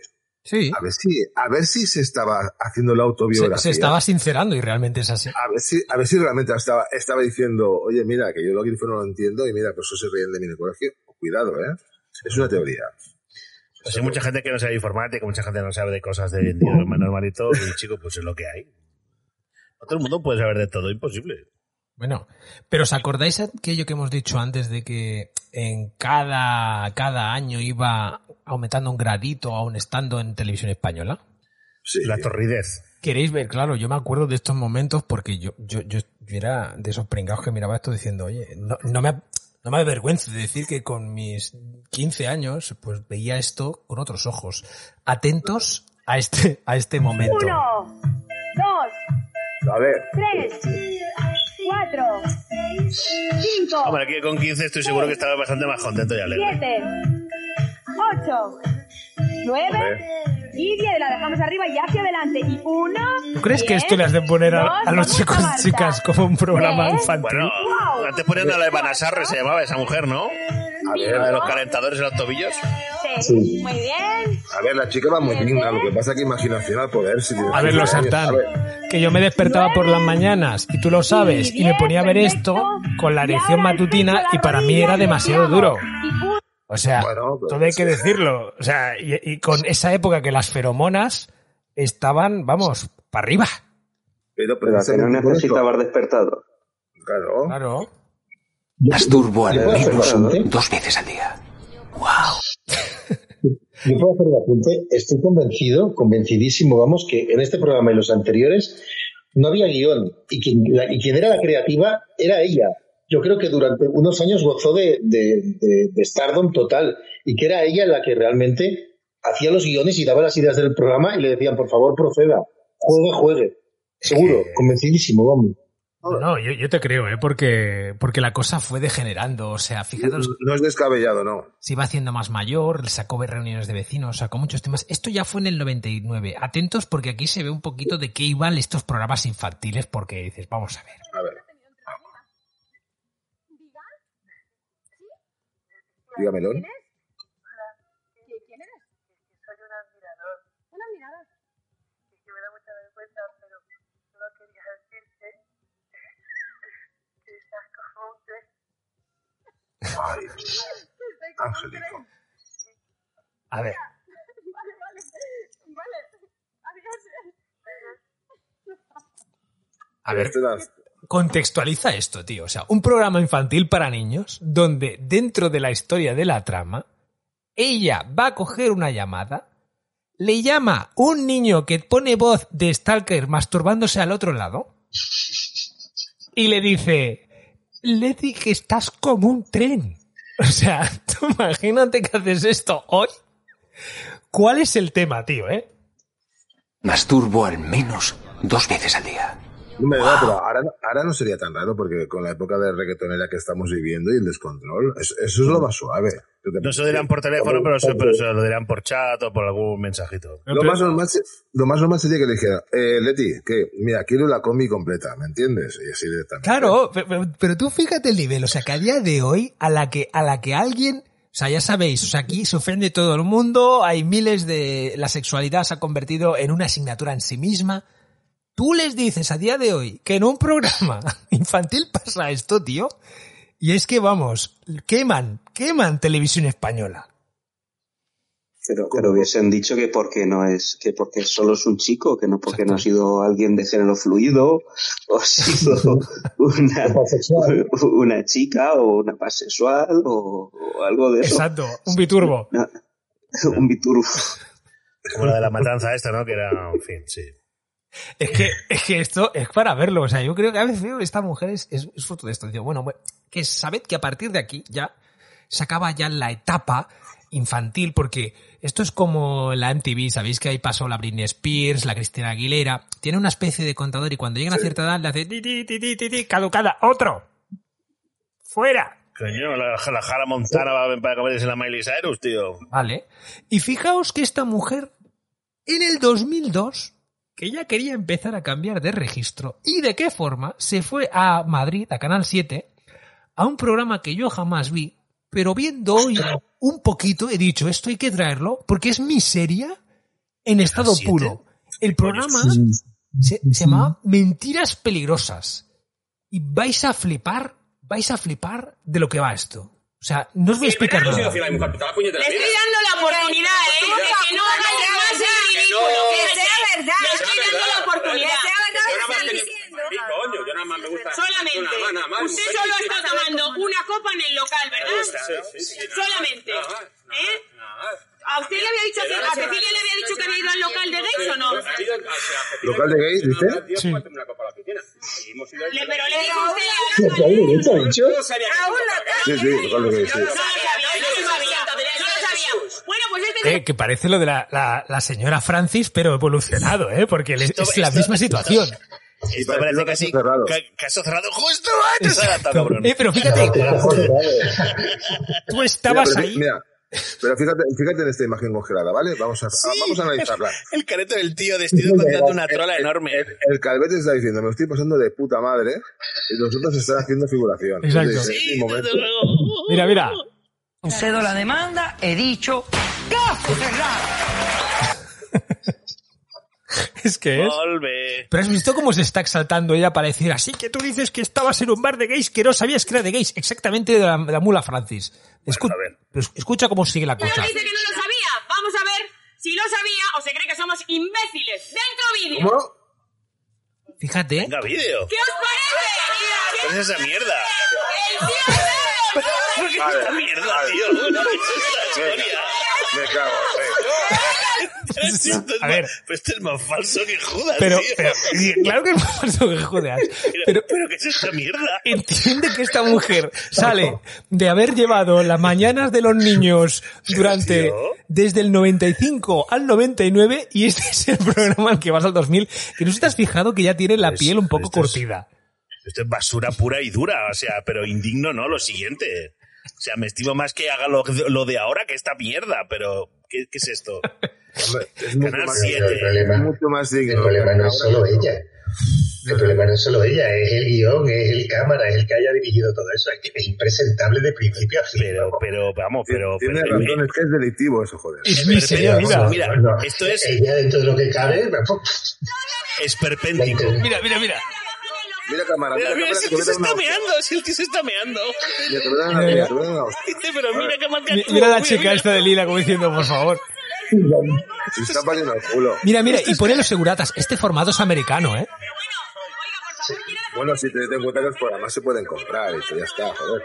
Sí. A ver si, a ver si se estaba haciendo la autobiografía. se estaba sincerando y realmente es así. A ver si, a ver si realmente estaba, estaba diciendo, oye, mira, que yo lo grifo no lo entiendo y mira, por eso se ríen de mí en el colegio. Cuidado, ¿eh? Es una teoría. Pues hay mucha gente que no sabe informática, mucha gente no sabe de cosas de día, lo más normalito, y chico, pues es lo que hay. No todo el mundo puede saber de todo, imposible. Bueno, pero ¿os acordáis aquello que hemos dicho antes de que en cada, cada año iba aumentando un gradito aún estando en televisión española? Sí. La torridez. ¿Queréis ver? Claro, yo me acuerdo de estos momentos porque yo, yo, yo, yo era de esos pringados que miraba esto diciendo, oye, no, no me, No me avergüenzo de decir que con mis 15 años, pues veía esto con otros ojos. Atentos a este, a este momento. Uno, dos, A ver. tres, cuatro, cinco, Hombre, aquí con 15 estoy seguro que estaba bastante más contento y alegre. siete, ocho, nueve y diez. La dejamos arriba y hacia adelante. Y uno. ¿Tú crees que esto le has de poner a, a los chicos y chicas como un programa infantil? Bueno, antes ponían a la de Banasarre, se llamaba esa mujer, ¿no? A ver, la de los calentadores en los tobillos. Sí. Muy bien. A ver, la chica va muy digna, lo que pasa es que imaginación al poder. Si A ver, los 15 años, Santán, que yo me despertaba por las mañanas, y tú lo sabes, y me ponía a ver esto con la erección matutina y para mí era demasiado duro. O sea, todo hay que decirlo. O sea, y, y con esa época que las feromonas estaban, vamos, para arriba. Pero, Pero a que no necesitabas despertador. Claro. Claro. Masturbo al ¿Le puedo hacer menos bastante? dos veces al día. Yo [laughs] puedo hacer un apunte. Estoy convencido, convencidísimo, vamos, que en este programa y los anteriores no había guion. Y quien, la- y quien era la creativa era ella. Yo creo que durante unos años gozó de, de, de- de stardom total. Y que era ella la que realmente hacía los guiones y daba las ideas del programa y le decían, por favor, proceda. Juegue, juegue. Seguro, convencidísimo, vamos. No, no, yo, yo te creo, ¿eh? Porque, porque la cosa fue degenerando. O sea, fíjate, No es descabellado, no. se iba haciendo más mayor, sacó reuniones de vecinos, sacó muchos temas. Esto ya fue en el 99. Atentos porque aquí se ve un poquito de qué iban estos programas infantiles porque dices, vamos a ver. A ver. Dígamelo. ¿Quién eres? Soy un admirador. Un admirador. Sí, que me da mucha vergüenza, pero solo quería decirte que estás como un tren. Ay, [laughs] Estoy como un Angélico. tren. A ver, Vale, vale. Vale. Adiós. a ver. Este das- Contextualiza esto, tío. O sea, un programa infantil para niños donde dentro de la historia de la trama, ella va a coger una llamada, le llama un niño que pone voz de Stalker masturbándose al otro lado [laughs] y le dice, Leti, que estás como un tren. O sea, [laughs] tú imagínate que haces esto hoy. ¿Cuál es el tema, tío, eh? Masturbo al menos dos veces al día. No me da, pero ahora, ahora no sería tan raro porque con la época de reggaetonera que estamos viviendo y el descontrol, eso, eso es lo más suave. No se lo dirán por teléfono, pero se, pero se lo dirán por chat o por algún mensajito. Lo más, normal, lo más normal sería que le dijera, eh, Leti, que mira, quiero la combi completa, ¿me entiendes? Y así directamente. Claro, pe- pe- pero, tú fíjate el nivel, o sea, que a día de hoy, a la que, a la que alguien, o sea, ya sabéis, o sea, aquí se ofende todo el mundo, hay miles de, la sexualidad se ha convertido en una asignatura en sí misma. Tú les dices a día de hoy que en un programa [laughs] infantil pasa esto, tío, y es que vamos, queman, queman televisión española. Pero, pero hubiesen dicho que porque no es, que porque solo es un chico, que no porque no ha sido alguien de género fluido, o ha sido [laughs] una, una chica o una pasexual o, o algo de eso. Exacto, un biturbo. Un biturbo. Como la de la matanza esta, ¿no? Que era, en fin, sí. Es que, es que esto es para verlo. O sea, yo creo que a veces esta mujer es, es, es fruto de esto. Digo, bueno, que sabed que a partir de aquí ya se acaba ya la etapa infantil, porque esto es como la MTV, sabéis que ahí pasó la Britney Spears, la Cristina Aguilera, tiene una especie de contador y cuando llegan a cierta edad le hace ti, ti, ti, ti, caducada, otro, fuera. Coño, la, la Jara Montana va para comerse la Miley Cyrus, tío. Vale. Y fijaos que esta mujer, en el 2002, que ya quería empezar a cambiar de registro, y de qué forma, se fue a Madrid, a Canal 7, a un programa que yo jamás vi, pero viendo hoy un poquito, he dicho, esto hay que traerlo, porque es miseria en estado ¿7? puro. El programa se, se llamaba Mentiras Peligrosas. Y vais a flipar, vais a flipar de lo que va esto. O sea, no os voy a explicar nada. Le estoy dando la oportunidad, ¿eh? De que no hagáis más el ridículo. Verdad. Le estoy dando la oportunidad. Que sea verdad lo que están Sí, diciendo. coño, yo nada más me gusta. Solamente. Nada más, nada más. Usted solo está tomando una copa en el local, ¿verdad? Solamente. ¿Eh? ¿A usted le había dicho que, a Cecilia le había dicho que había ido al local de gays o no? ¿Local de gays, dice? Sí. Le- pero le dijo usted dicho. Sí, sí, local de gays, sí. No lo sabía, no lo sabía, no lo sabía. Bueno, pues este Eh, que parece lo de la, la, la señora Francis, pero evolucionado, ¿eh? Porque es la misma situación. Esto parece casi cerrado. ca- caso cerrado justo antes de la cabrón. Eh, pero fíjate, tú estabas ahí. Mira, pero fíjate, fíjate en esta imagen congelada, ¿vale? Vamos a, vamos a analizarla. [laughs] El careto del tío vestido contando una trola enorme. El Calvete está diciendo, me estoy pasando de puta madre y nosotros están haciendo figuración. Exacto. Entonces, momento. Mira, mira. Cedo la demanda, he dicho, caso cerrado. [laughs] Es que es. Volve. Pero has visto cómo se está exaltando ella para decir, así que tú dices que estabas en un bar de gays que no sabías que era de gays. Exactamente de la, de la mula Francis. Escu- pero es- escucha cómo sigue la cosa. dice que no lo sabía. Vamos a ver si lo sabía o se cree que somos imbéciles. Dentro vídeo. ¿Cómo? Fíjate. Venga, vídeo. ¿Qué os parece? ¿Qué es esa mierda? El tío de- ¿Por qué Vale, esta mierda, tío? ¿Qué es esta historia? Me cago. [laughs] Pero esto es A ver. pero esto es más falso que Judas, Pero, tío. pero, y claro que es más falso que jodas. [laughs] Pero, Pero ¿qué es esta mierda? entiende que esta mujer sale de haber llevado las mañanas de los niños durante desde el 95 al 99 y este es el programa al que vas al 2000 que no sé si te has fijado que ya tiene la piel un poco esto es- curtida. Esto es basura pura y dura, o sea, pero indigno no, lo siguiente. O sea, me estimo más que haga lo, lo de ahora que esta mierda, pero ¿qué, qué es esto? [laughs] Hombre, es mucho Canal más, siete. El problema, mucho más digno. el problema no es solo ella. El problema no es solo ella, es el guion, es el cámara, es el que haya dirigido todo eso. Es que es impresentable de principio a fin. Pero, pero, vamos, pero... Tiene pero- razón, es que es delictivo eso, joder. Es miseria. Mira, No, esto es Ella dentro de lo que cabe, esperpéntico. Mira, mira, mira. Mira cámara, Mira, mira, mira, cámara, si que el tío se está meando, si el tío se está meando. Mira, te voy a dar una pero mira Mira la mira, chica mira. esta de lila como diciendo, por favor. Se está poniendo el culo. Mira, mira, y pone los seguratas. Este formato es americano, ¿eh? Bueno, si te das cuenta que los programas se pueden comprar, eso ya está, joder.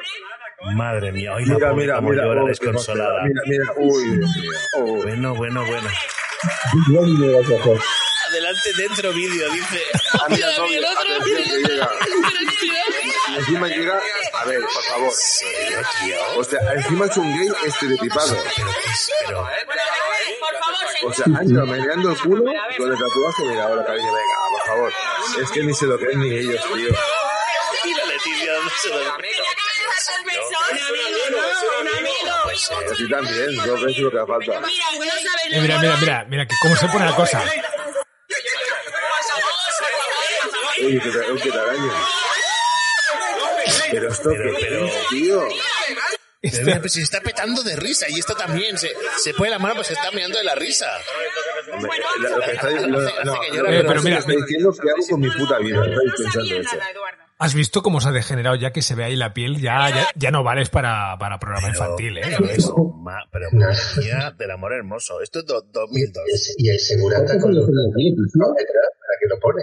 Madre mía, hoy la Mira, mira, mira, llora oh, desconsolada. Mira, mira, uy, Dios mío. Oh, Bueno, bueno, bueno. Adelante, dentro vídeo, dice. Ah, mira, Mira, no, mira, el mira, que llega. mira, Encima llega, a ver, por favor. O sea, encima es un gay estereotipado. Pero, O sea, anda meneando el culo con el tatuaje. Mira, ahora cariño, venga, por favor. Es que ni se lo creen ni ellos, tío. Mira, Leticia, no se lo a ti también, yo creo que es lo que falta. Mira, mira, mira, mira, que cómo se pone la cosa. Oye, que te, que te araña. Pero esto Pero, que pero- es, tío. Pues se está petando de risa y esto también se, se pone la mano pues se está mirando de la risa. Lo- que está- lo- no, pero mira, diciendo que hago con mi puta vida. Estáis pensando eso. ¿Has visto cómo se ha degenerado ya que se ve ahí la piel? Ya, ya, ya no vales para, para programa infantil, ¿eh? Ma- pero madre mía, del amor hermoso. Esto es do- 2002. y el segurata con los detrás, para que lo pone.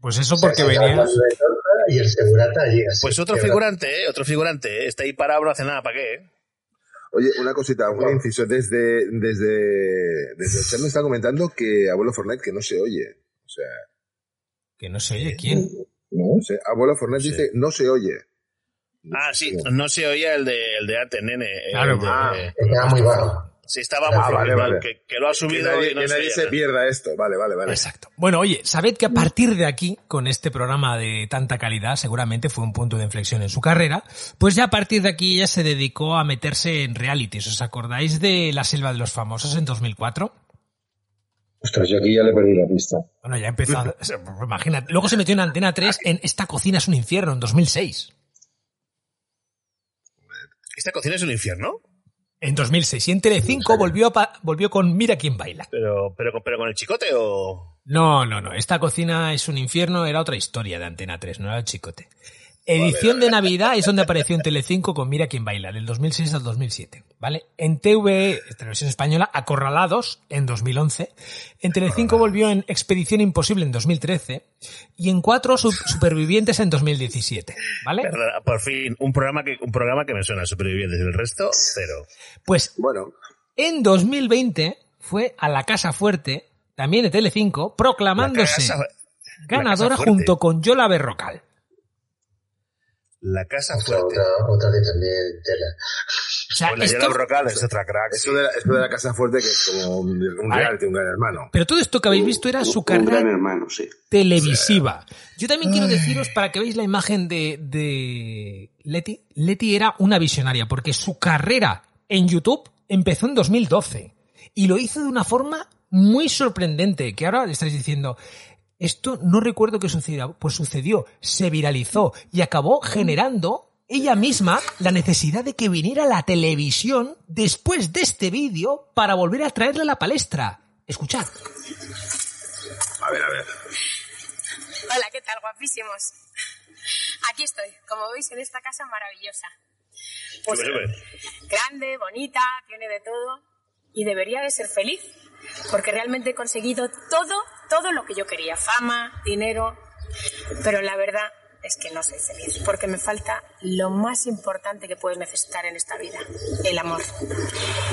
Pues eso porque O sea, venía... Y el segurata allí así. Pues otro figurante, ¿eh? Otro figurante. ¿eh? Está ahí parado, no hace nada, ¿para qué? eh? Oye, una cosita, un inciso. Desde, desde, desde el chat me está comentando que Abuelo Fortnite que no se oye. O sea, Que no se oye quién. No sé. Abuelo Fortnite dice no se oye. Ah, sí, no se oía el de, el de nene. Claro, de- ah, Estaba muy bajo. Sí, estaba muy Ah, vale, vale. Que, que lo ha Que subido nadie, y no que se nadie se pierda esto. Vale, vale, vale. Exacto. Bueno, oye, sabed que a partir de aquí, con este programa de tanta calidad, seguramente fue un punto de inflexión en su carrera, pues ya a partir de aquí ella se dedicó a meterse en realities. ¿Os acordáis de La Selva de los Famosos en 2004? Ostras, yo aquí ya le perdí la pista. Bueno, ya empezó, [laughs] a- imagínate. Luego se metió en Antena 3 en Esta cocina es un infierno en 2006. ¿Esta cocina es un infierno? En 2006. Y en Telecinco volvió, pa- volvió con Mira quién baila. Pero, pero, pero con el chicote o... No, no, no. Esta cocina es un infierno era otra historia de Antena 3, no era el chicote. Edición de Navidad es donde apareció en Telecinco con Mira quién baila, del 2006 al 2007, ¿vale? En TV, Televisión Española, Acorralados, en 2011. En Telecinco volvió en Expedición Imposible en 2013. Y en Cuatro, Su- Supervivientes en 2017, ¿vale? Perdona, por fin, un programa que, un programa que me suena a supervivientes y el resto, cero. Pues Bueno, en 2020 fue a la Casa Fuerte, también de Telecinco, proclamándose Casa- ganadora junto con Yola Berrocal. La casa Otra, fuerte. otra, otra que también tela. O sea, Pues la esto- Yara Brocal es otra crack. Eso de, la, eso de la Casa Fuerte, que es como un, un Vale. reality, un gran hermano. pero todo esto que habéis visto era su Un gran carrera hermano, sí. televisiva. Yo también quiero deciros, para que veáis la imagen de, de Leti, Leti era una visionaria, porque su carrera en YouTube empezó en 2012 y lo hizo de una forma muy sorprendente, que ahora le estáis diciendo, esto no recuerdo que sucediera, pues sucedió, se viralizó y acabó generando ella misma la necesidad de que viniera a la televisión después de este vídeo para volver a traerle a la palestra. Escuchad. A ver, a ver. Hola, ¿qué tal, guapísimos? Aquí estoy, como veis, en esta casa maravillosa. Pues, grande, bonita, tiene de todo y debería de ser feliz, porque realmente he conseguido todo, todo lo que yo quería, fama, dinero, pero la verdad es que no soy feliz, porque me falta lo más importante que puedes necesitar en esta vida, el amor.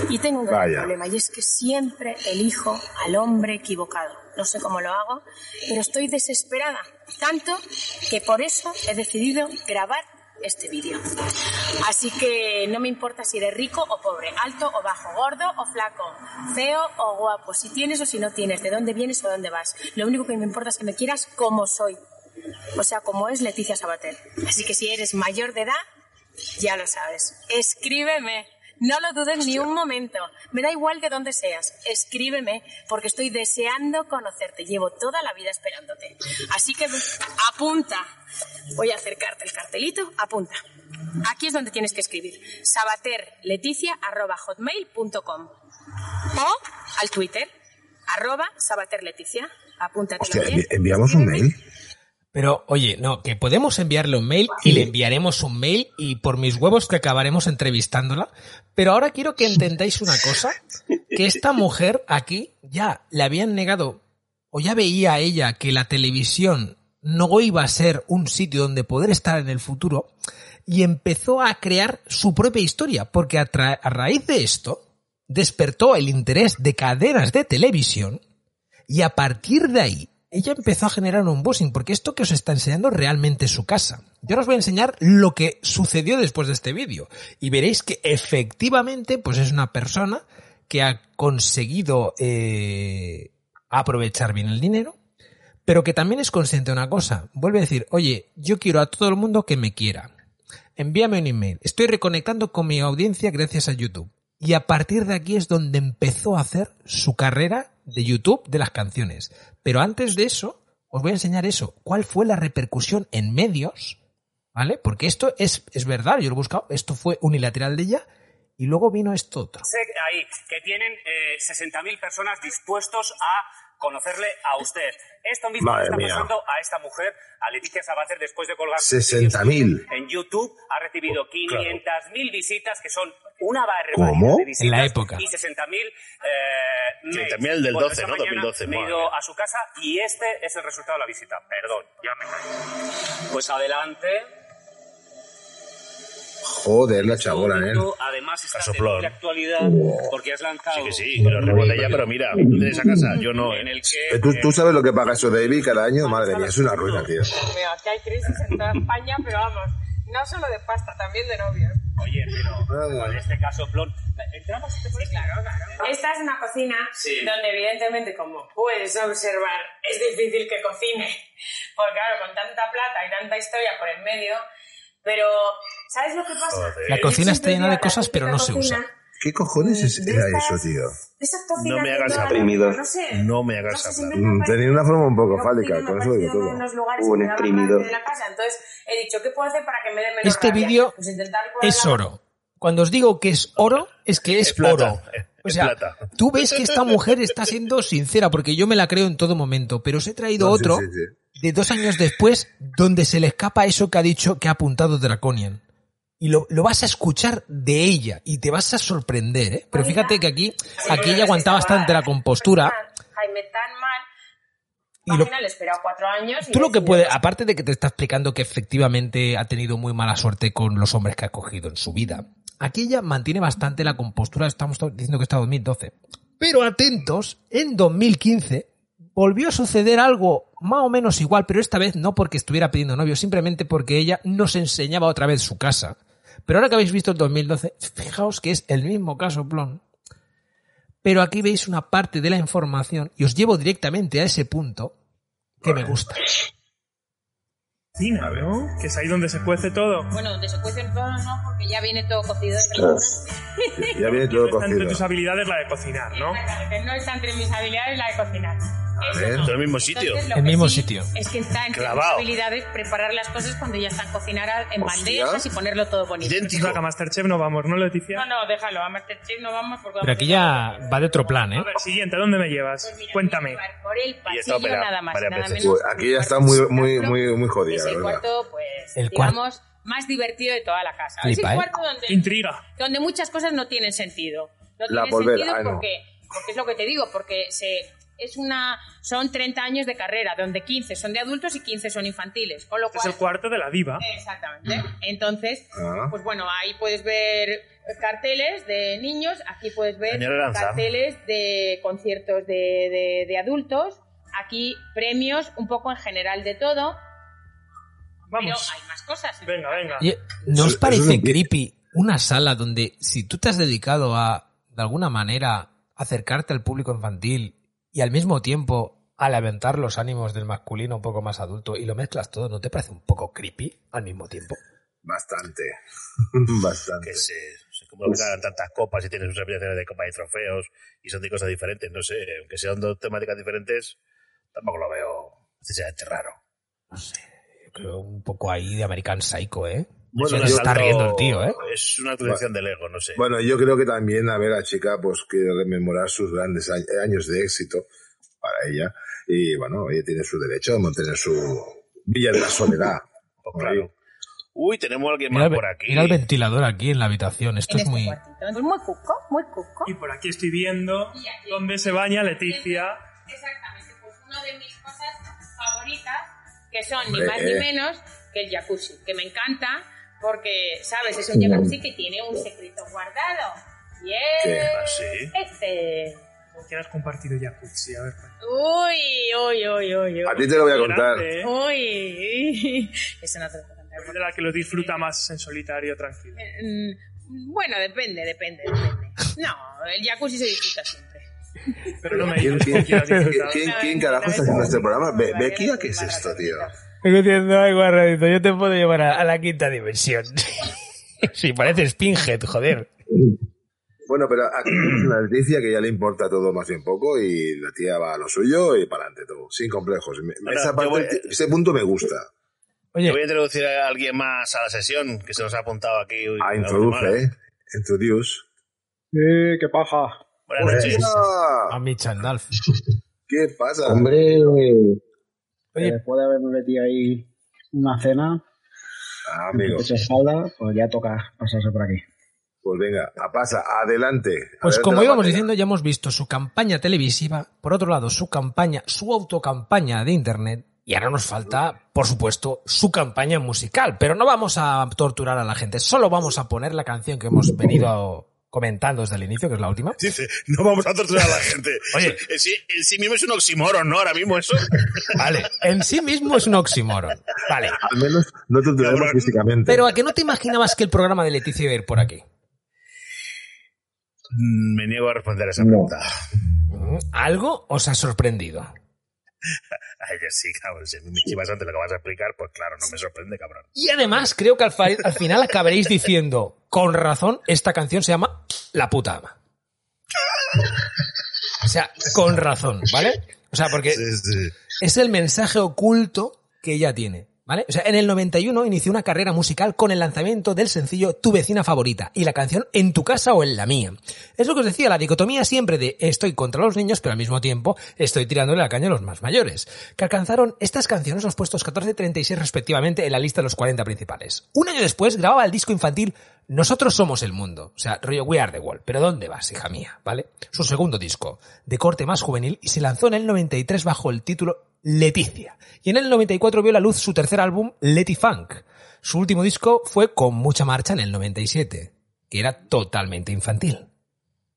Y tengo un gran Vaya. problema, y es que siempre elijo al hombre equivocado. No sé cómo lo hago, pero estoy desesperada, tanto que por eso he decidido grabar este vídeo. Así que no me importa si eres rico o pobre, alto o bajo, gordo o flaco, feo o guapo, si tienes o si no tienes, de dónde vienes o dónde vas. Lo único que me importa es que me quieras como soy. O sea, como es Leticia Sabater. Así que si eres mayor de edad, ya lo sabes. Escríbeme. No lo dudes ni un momento. Me da igual de dónde seas. Escríbeme porque estoy deseando conocerte. Llevo toda la vida esperándote. Así que apunta. Voy a acercarte el cartelito. Apunta. Aquí es donde tienes que escribir. sabaterleticia.hotmail.com o al Twitter arroba sabaterleticia. Apúntate Hostia, envi- enviamos un mail. Pero, oye, no, que podemos enviarle un mail y le enviaremos un mail y por mis huevos que acabaremos entrevistándola. Pero ahora quiero que entendáis una cosa, que esta [laughs] mujer aquí ya le habían negado, o ya veía ella que la televisión no iba a ser un sitio donde poder estar en el futuro, y empezó a crear su propia historia, porque a, a raíz de esto despertó el interés de cadenas de televisión y a partir de ahí, ella empezó a generar un buzzing, porque esto que os está enseñando realmente es su casa. Yo os voy a enseñar lo que sucedió después de este vídeo. Y veréis que efectivamente, pues es una persona que ha conseguido eh, aprovechar bien el dinero, pero que también es consciente de una cosa. Vuelve a decir, oye, yo quiero a todo el mundo que me quiera. Envíame un email. Estoy reconectando con mi audiencia gracias a YouTube. Y a partir de aquí es donde empezó a hacer su carrera de YouTube de las canciones. Pero antes de eso, os voy a enseñar eso. ¿Cuál fue la repercusión en medios? ¿Vale? Porque esto es, es verdad, yo lo he buscado. Esto fue unilateral de ella. Y luego vino esto otro. Sé ahí que tienen eh, 60.000 personas dispuestos a conocerle a usted. Esto mismo Madre le está mía. pasando a esta mujer, a Leticia Sabater, después de colgar 60.000. en YouTube. Ha recibido 500.000 visitas, que son una barbaridad ¿Cómo? de visitas. En la época. Y 60.000 eh, mails. 60.000 del Bueno, 12, esta ¿no? mañana 2012, Me he ido a su casa y este es el resultado de la visita. Perdón, ya me callo. Pues adelante. Joder, la chabola, ¿eh? Además doble actualidad porque has lanzado Sí, que sí, que lo rebote ella, pero mira, tú tienes esa casa, yo no. en ¿eh? el que Eh, ¿Tú, tú sabes lo que paga eso David cada año? Madre mía, es una ruina, tío. Aquí hay crisis en toda España, pero vamos, no solo de pasta, también de novios. Oye, pero en este caso, Plon, entramos y te pones claro, claro. Esta es una cocina Sí. donde evidentemente, como puedes observar, es difícil que cocine. Porque claro, con tanta plata y tanta historia por en medio, pero ¿sabes lo que pasa? Joder. La cocina está llena de cosas, pero no se usa. ¿Qué cojones es- era eso, tío? No me hagas vida, No sé. No me hagas No sé, hablar. Mm, Tenía una forma un poco fálica, con eso digo todo. Un exprimidor. ganas de la casa. Entonces he dicho, ¿qué puedo hacer para que me dé menos Este vídeo Pues es la- oro. Cuando os digo que es oro, es que es, Es plata, oro. O sea, plata. tú ves que esta mujer está siendo sincera, porque yo me la creo en todo momento, pero os he traído No, sí, otro sí, sí. de dos años después, donde se le escapa eso que ha dicho que ha apuntado Draconian. Y lo, lo vas a escuchar de ella y te vas a sorprender, ¿eh? Pero fíjate que aquí, aquí ella aguanta bastante la compostura. Jaime tan mal. Y lo- final esperado cuatro años. y Tú lo que puedes, aparte de que te está explicando que efectivamente ha tenido muy mala suerte con los hombres que ha cogido en su vida, aquí ella mantiene bastante la compostura, estamos diciendo que está 2012. Pero atentos, en 2015 volvió a suceder algo más o menos igual, pero esta vez no porque estuviera pidiendo novio, simplemente porque ella nos enseñaba otra vez su casa. Pero ahora que habéis visto el 2012, fijaos que es el mismo caso, Plon. Pero aquí veis una parte de la información y os llevo directamente a ese punto que me gusta. Cocina, ¿no? Que es ahí donde se cuece todo. Bueno, donde se cuecen todo, no, porque ya viene todo cocido. Ya viene todo Está entre cocido. tus habilidades la de cocinar, ¿no? No está entre mis habilidades la de cocinar. Eso ver, no. el mismo sitio. Entonces, El mismo sí sitio. Es que está mis habilidades preparar las cosas cuando ya están cocinadas en Hostia. bandejas y ponerlo todo bonito. Idéntico. A Masterchef no vamos, ¿no, Leticia? No, no, déjalo, a Masterchef no vamos porque Pero aquí ya va de otro plan, ¿eh? A ver, siguiente, ¿a dónde me llevas? Pues Cuéntame. por el pasillo nada más, nada menos. Uy, aquí ya está muy, muy, muy, muy Es jodida, la el verdad. cuarto, pues, El cuarto. digamos, más divertido de toda la casa. Flipa, es el ¿eh? cuarto donde, Intriga. donde muchas cosas no tienen sentido. No La tienen polvera, sentido ah, no. porque, porque es lo que te digo, porque se es una son 30 años de carrera, donde 15 son de adultos y 15 son infantiles, con lo Este es cual el cuarto de la diva. Exactamente. Entonces, Ah. pues bueno, ahí puedes ver carteles de niños, aquí puedes ver carteles de conciertos de, de- de adultos, aquí premios, un poco en general de todo, pero Vamos. hay más cosas. Venga, venga. Oye, ¿no os parece es creepy una sala donde si tú te has dedicado a, de alguna manera, acercarte al público infantil y al mismo tiempo a levantar los ánimos del masculino un poco más adulto y lo mezclas todo, ¿no te parece un poco creepy al mismo tiempo? Bastante. [laughs] Bastante. Que se, se como ganan tantas copas y tienen sus apreciaciones de copas y trofeos y son de cosas diferentes, no sé, aunque sean dos temáticas diferentes, tampoco lo veo excesivamente raro. Yo creo un poco ahí de American Psycho, ¿eh? Bueno, está riendo el tío, ¿eh? Es una actualización del ego, no sé. Bueno, yo creo que también, a ver, la chica, pues quiere rememorar sus grandes años de éxito para ella. Y bueno, ella tiene su derecho a mantener su Villa de la Soledad. [laughs] Pues claro. Uy, tenemos a alguien Mira más el, por aquí. mira el ventilador aquí en la habitación, esto es este muy... cuartito. Muy cuco, muy cuco. Y por aquí estoy viendo aquí- dónde se baña Leticia. Exactamente, pues una de mis cosas favoritas, que son ni más ni eh. menos que el jacuzzi, que me encanta porque, ¿sabes? Es un jacuzzi que tiene un secreto guardado. Y es ¿Qué? ¿Ah, sí? este. ¿Con quién has compartido jacuzzi? A ver. Uy, uy, uy, uy, uy. A ti te lo voy a contar. ¿eh? Uy, eso no te lo contar. Es de la que lo disfruta más en solitario, tranquilo. Mm, Bueno, depende, depende, depende. No, el jacuzzi se disfruta siempre. Pero no me ¿Quién, digas quién, quién quién, carajo está haciendo este programa? Be- Becky, ¿a ¿qué es esto, tío? Estoy diciendo, ay, guarradito, yo te puedo llevar a, a la quinta dimensión. [laughs] sí, parece Pinhead, joder. Bueno, pero aquí tenemos una Leticia que ya le importa todo más bien poco y la tía va a lo suyo y para adelante todo, sin complejos. Me- Bueno, esa yo parte, voy- ese punto me gusta. Oye, voy a introducir a alguien más a la sesión que se nos ha apuntado aquí. Ah, a última introduce. ¿eh? Introduce. Eh, qué paja. Buenas noches. a mi Chandalf. ¿Qué pasa? Hombre, eh, Oye. Después de haberme metido ahí una cena, Ah, amigo, hecho espalda, pues ya toca pasarse por aquí. pues venga, a pasa, adelante. Pues Adelante como íbamos batalla. diciendo, ya hemos visto su campaña televisiva, por otro lado su campaña, su autocampaña de internet, y ahora nos falta, por supuesto, su campaña musical. Pero no vamos a torturar a la gente, solo vamos a poner la canción que hemos venido comentando desde el inicio, que es la última. Dice, no vamos a torturar a la gente. [laughs] Oye. En sí, en sí mismo es un oxímoron, ¿no? Ahora mismo eso. [laughs] Vale, en sí mismo es un oxímoron. Vale. Al menos no Cabrón. físicamente. Pero a que no te imaginabas que el programa de Leticia iba a ir por aquí. Mm, Me niego a responder a esa No. pregunta. ¿Algo os ha sorprendido? [laughs] Ay, que sí, cabrón. Si me chivas antes lo que vas a explicar, pues claro, no me sorprende, cabrón. Y además creo que al, final acabaréis diciendo, con razón, esta canción se llama La puta ama. O sea, con razón, ¿vale? O sea, porque Sí, sí. es el mensaje oculto que ella tiene. ¿Vale? O sea, en el 91 inició una carrera musical con el lanzamiento del sencillo Tu vecina favorita y la canción En tu casa o en la mía. Es lo que os decía, la dicotomía siempre de estoy contra los niños, pero al mismo tiempo estoy tirándole la caña a los más mayores, que alcanzaron estas canciones los puestos 14 y 36 respectivamente en la lista de los 40 principales. Un año después grababa el disco infantil Nosotros somos el mundo, o sea, rollo We Are the World, pero ¿dónde vas, hija mía? ¿Vale? Su segundo disco, de corte más juvenil, y se lanzó en el 93 bajo el título Leticia. Y en el 94 vio la luz su tercer álbum, Leti Funk. Su último disco fue Con mucha marcha en el 97. que era totalmente infantil.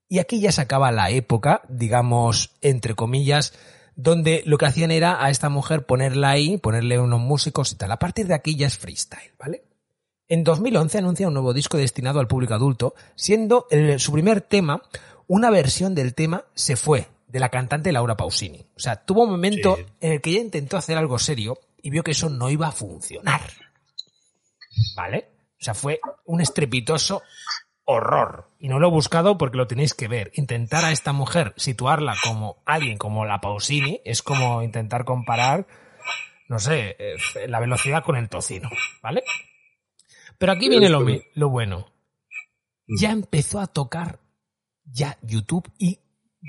Y aquí ya se acaba la época, digamos, entre comillas, donde lo que hacían era a esta mujer ponerla ahí, ponerle unos músicos y tal. A partir de aquí ya es freestyle, ¿vale? En 2011 anuncia un nuevo disco destinado al público adulto, siendo su primer tema una versión del tema Se fue, de la cantante Laura Pausini. O sea, tuvo un momento en el que ella intentó hacer algo serio y vio que eso no iba a funcionar. ¿Vale? O sea, fue un estrepitoso horror. Y no lo he buscado porque lo tenéis que ver. Intentar a esta mujer situarla como alguien como la Pausini es como intentar comparar, no sé, eh, la velocidad con el tocino. ¿Vale? Pero aquí viene lo, lo bueno. Ya empezó a tocar ya YouTube y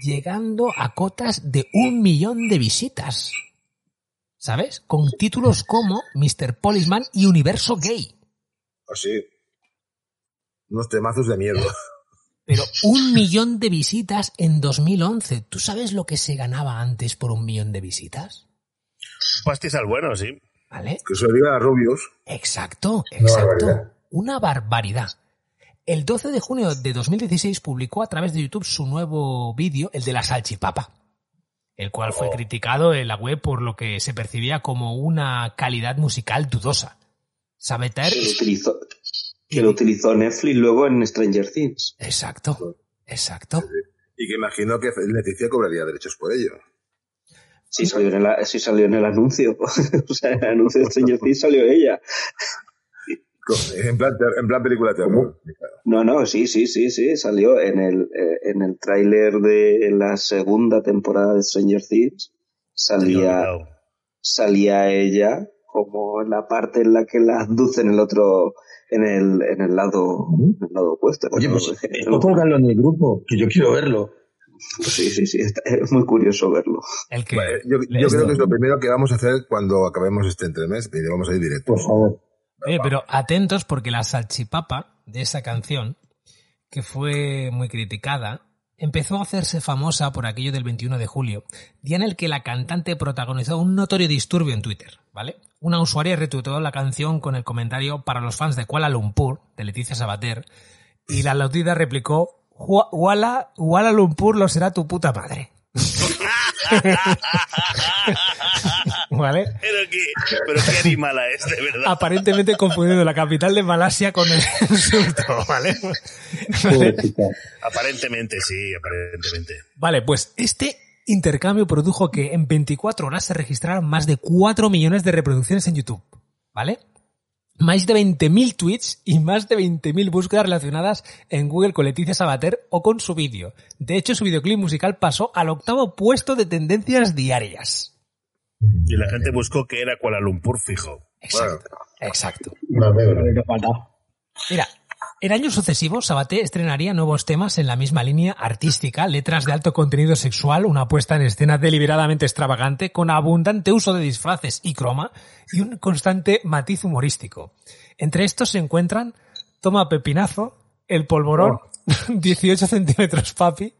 llegando a cotas de un millón de visitas. ¿Sabes? Con títulos como Mr. Policeman y Universo Gay. Así. Unos temazos de miedo. Pero un millón de visitas en 2011. ¿Tú sabes lo que se ganaba antes por un millón de visitas? Pastizal bueno, sí. ¿Vale? Que se lo digan a Rubius. Exacto, Una exacto. barbaridad. Una barbaridad. El 12 de junio de 2016 publicó a través de YouTube su nuevo vídeo, el de la salchipapa, el cual fue criticado en la web por lo que se percibía como una calidad musical dudosa. Sabeter Que lo utilizó, que lo utilizó Netflix luego en Stranger Things. Exacto, exacto. Y que imagino que Leticia cobraría derechos por ello. Sí salió en el, sí salió en el anuncio. [laughs] o sea, en el anuncio de Stranger Things salió ella. En plan, en plan película de terror. No, no, sí, sí, sí, sí, salió en el, eh, en el tráiler de la segunda temporada de Stranger Things. Salía, salía ella como en la parte en la que la abduce en el otro, en el, en el lado, en el lado opuesto. Oye, ¿no? pues no colgarlo en el grupo, que yo quiero verlo. Pues sí, sí, sí, está- es muy curioso verlo. El que, Vale, yo yo creo que es lo primero que vamos a hacer cuando acabemos este entremés. Y vamos a ir directo. Por favor. Oye, pero atentos porque la salchipapa de esa canción, que fue muy criticada, empezó a hacerse famosa por aquello del 21 de julio, día en el que la cantante protagonizó un notorio disturbio en Twitter, ¿vale? Una usuaria retuiteó la canción con el comentario para los fans de Kuala Lumpur, de Leticia Sabater, y la aludida replicó, "Hua- Kuala, Kuala Lumpur lo será tu puta madre. [laughs] ¿Vale? Pero qué, pero qué animala es, de verdad. aparentemente confundiendo la capital de Malasia con el [laughs] insulto, ¿vale? [laughs] Aparentemente sí, aparentemente. Vale, pues este intercambio produjo que en 24 horas se registraran más de 4 millones de reproducciones en YouTube, ¿vale? Más de 20.000 tweets y más de 20.000 búsquedas relacionadas en Google con Leticia Sabater o con su vídeo. De hecho, su videoclip musical pasó al octavo puesto de tendencias diarias. Y la gente buscó que era Kuala Lumpur fijo. Exacto. Exacto. Mira, en años sucesivos, Sabaté estrenaría nuevos temas en la misma línea artística, letras de alto contenido sexual, una puesta en escena deliberadamente extravagante, con abundante uso de disfraces y croma, y un constante matiz humorístico. Entre estos se encuentran Toma Pepinazo, El Polvorón, [laughs] 18 centímetros papi,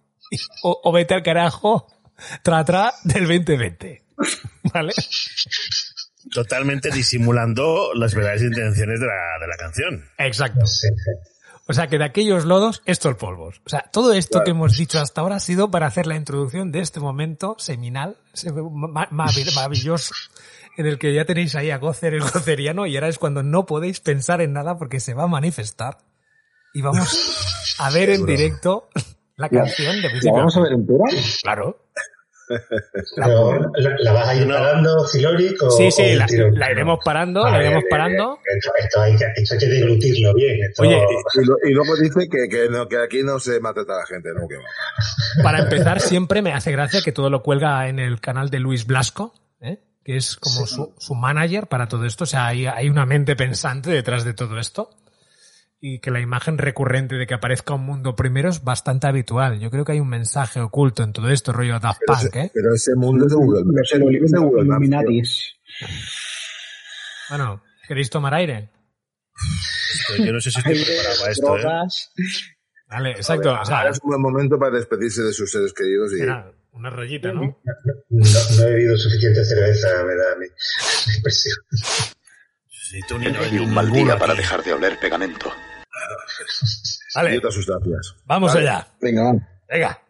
o Vete al carajo, Tra Tra del 2020. [laughs] ¿Vale? Totalmente disimulando las verdaderas intenciones de la, de la canción. Exacto. O sea que de aquellos lodos, estos polvos. O sea, todo esto que hemos dicho hasta ahora ha sido para hacer la introducción de este momento seminal, se- ma- ma- maravilloso, en el que ya tenéis ahí a Gocer el goceriano y ahora es cuando no podéis pensar en nada porque se va a manifestar. Y vamos a ver en directo la canción de ¿La principio. vamos a ver entera? Claro. [laughs] Pero, ¿la, la vas a ir parando, Filoric? O, Sí, o sí, del la, la iremos parando, Vale, la iremos bien, parando. bien. Esto, esto hay que, esto hay que deglutirlo bien. Esto, Oye, y, y lo- y luego dice que, que, no, que aquí no se maltrata a la gente, no, que va. Para empezar, siempre me hace gracia que todo lo cuelga en el canal de Luis Blasco, ¿eh? que es como su, su manager para todo esto. O sea, hay, hay una mente pensante detrás de todo esto. Y que la imagen recurrente de que aparezca un mundo primero es bastante habitual. Yo creo que hay un mensaje oculto en todo esto, rollo Daft Pero Punk, ese, ¿eh? pero ese mundo es de Google. Los. Illuminatis. Bueno, ¿queréis tomar aire? Pero yo no sé si estoy preparado para esto, ¿eh? Vale, exacto. O sea, Ahora es un buen momento para despedirse de sus seres queridos y mira, una rayita, ¿no? no, no he bebido suficiente cerveza, me da mi [laughs] impresión. Sí, tú ni- Y un mal día para aquí. dejar de oler pegamento. [laughs] Vale. Y otras sustancias. Vamos Vale. allá. Venga, vamos. Venga.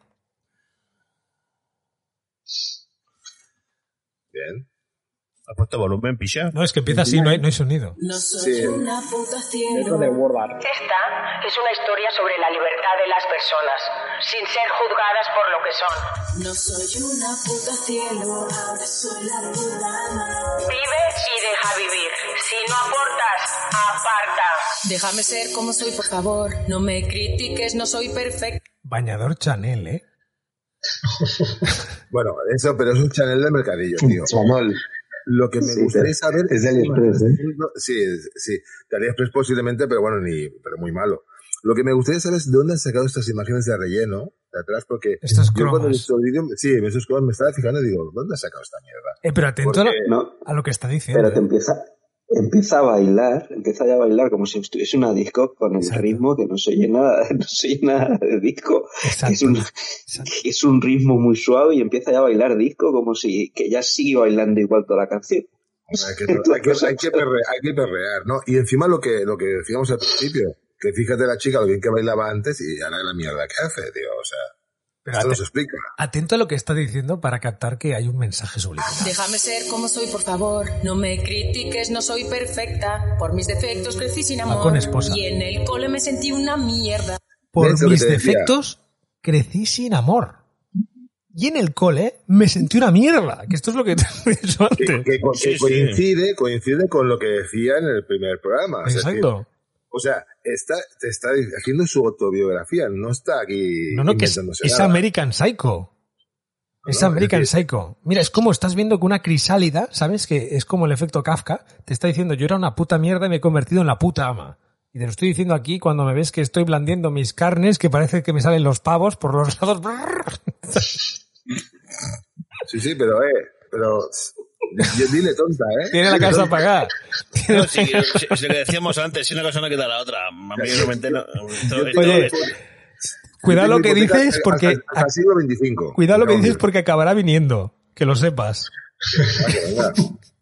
Bien. ¿Ha puesto volumen, picha? No, es que empieza así, no hay, no hay sonido. No soy una puta cielo. Esto de. Esta es una historia sobre la libertad de las personas, sin ser juzgadas por lo que son. No soy una puta cielo, ahora soy la puta Vive y deja vivir. Si no aportas, aparta. Déjame ser como soy, por favor. No me critiques, no soy perfecta. Bañador Chanel, ¿eh? [laughs] Bueno, eso, pero es un channel de mercadillo, tío. Chanel. Lo que me Sí, gustaría saber es de AliExpress, ¿eh? Sí, sí. De AliExpress posiblemente, pero bueno, ni, pero muy malo. Lo que me gustaría saber es de dónde han sacado estas imágenes de relleno de atrás, porque Estas yo cuando he visto el vídeo, sí, en esos cromas me estaba fijando y digo, ¿dónde ha sacado esta mierda? Eh, pero atento a lo, Porque- No, a lo que está diciendo. pero que ¿eh? empieza, empieza a bailar, empieza ya a bailar como si estuviese una disco con el Exacto. ritmo que no se nada, [laughs] no se nada de disco. Exacto. Es un, es un ritmo muy suave y empieza ya a bailar disco como si que ya sigue bailando igual toda la canción. Hay que, hay que, hay que perre- hay que perrear, ¿no? Y encima lo que, lo que decíamos al principio, que fíjate la chica lo bien que bailaba antes y ahora la mierda que hace, tío, o sea, Pero esto no ate- se explica. atento a lo que está diciendo para captar que hay un mensaje subliminal. Déjame ser como soy, por favor. No me critiques, no soy perfecta. Por mis defectos crecí sin amor. con esposa. Y en el cole me sentí una mierda. Por ¿Ves lo que mis defectos, crecí sin amor. Y en el cole me sentí una mierda. Que esto es lo que [laughs] te he dicho Que, antes. que co- que Sí, sí. coincide, coincide con lo que decía en el primer programa. Exacto. o sea, está, te está haciendo su autobiografía, no está aquí No, no, que es. American Psycho. Es No, American es Psycho. Mira, es como estás viendo que una crisálida, ¿sabes? Que es como el efecto Kafka. Te está diciendo, yo era una puta mierda y me he convertido en la puta ama. Y te lo estoy diciendo aquí cuando me ves que estoy blandiendo mis carnes, que parece que me salen los pavos por los lados. [laughs] Sí, sí, pero, eh, pero, yo dile tonta, eh. Tiene la casa apagada. No, sí, lo que decíamos antes, si una cosa no queda la otra. Mí no me entero. Esto- esto- Oye, esto- cuidado lo que dices hasta- porque... Hasta, el siglo XXV. Cuidado lo que dices porque acabará viniendo. Que lo sepas.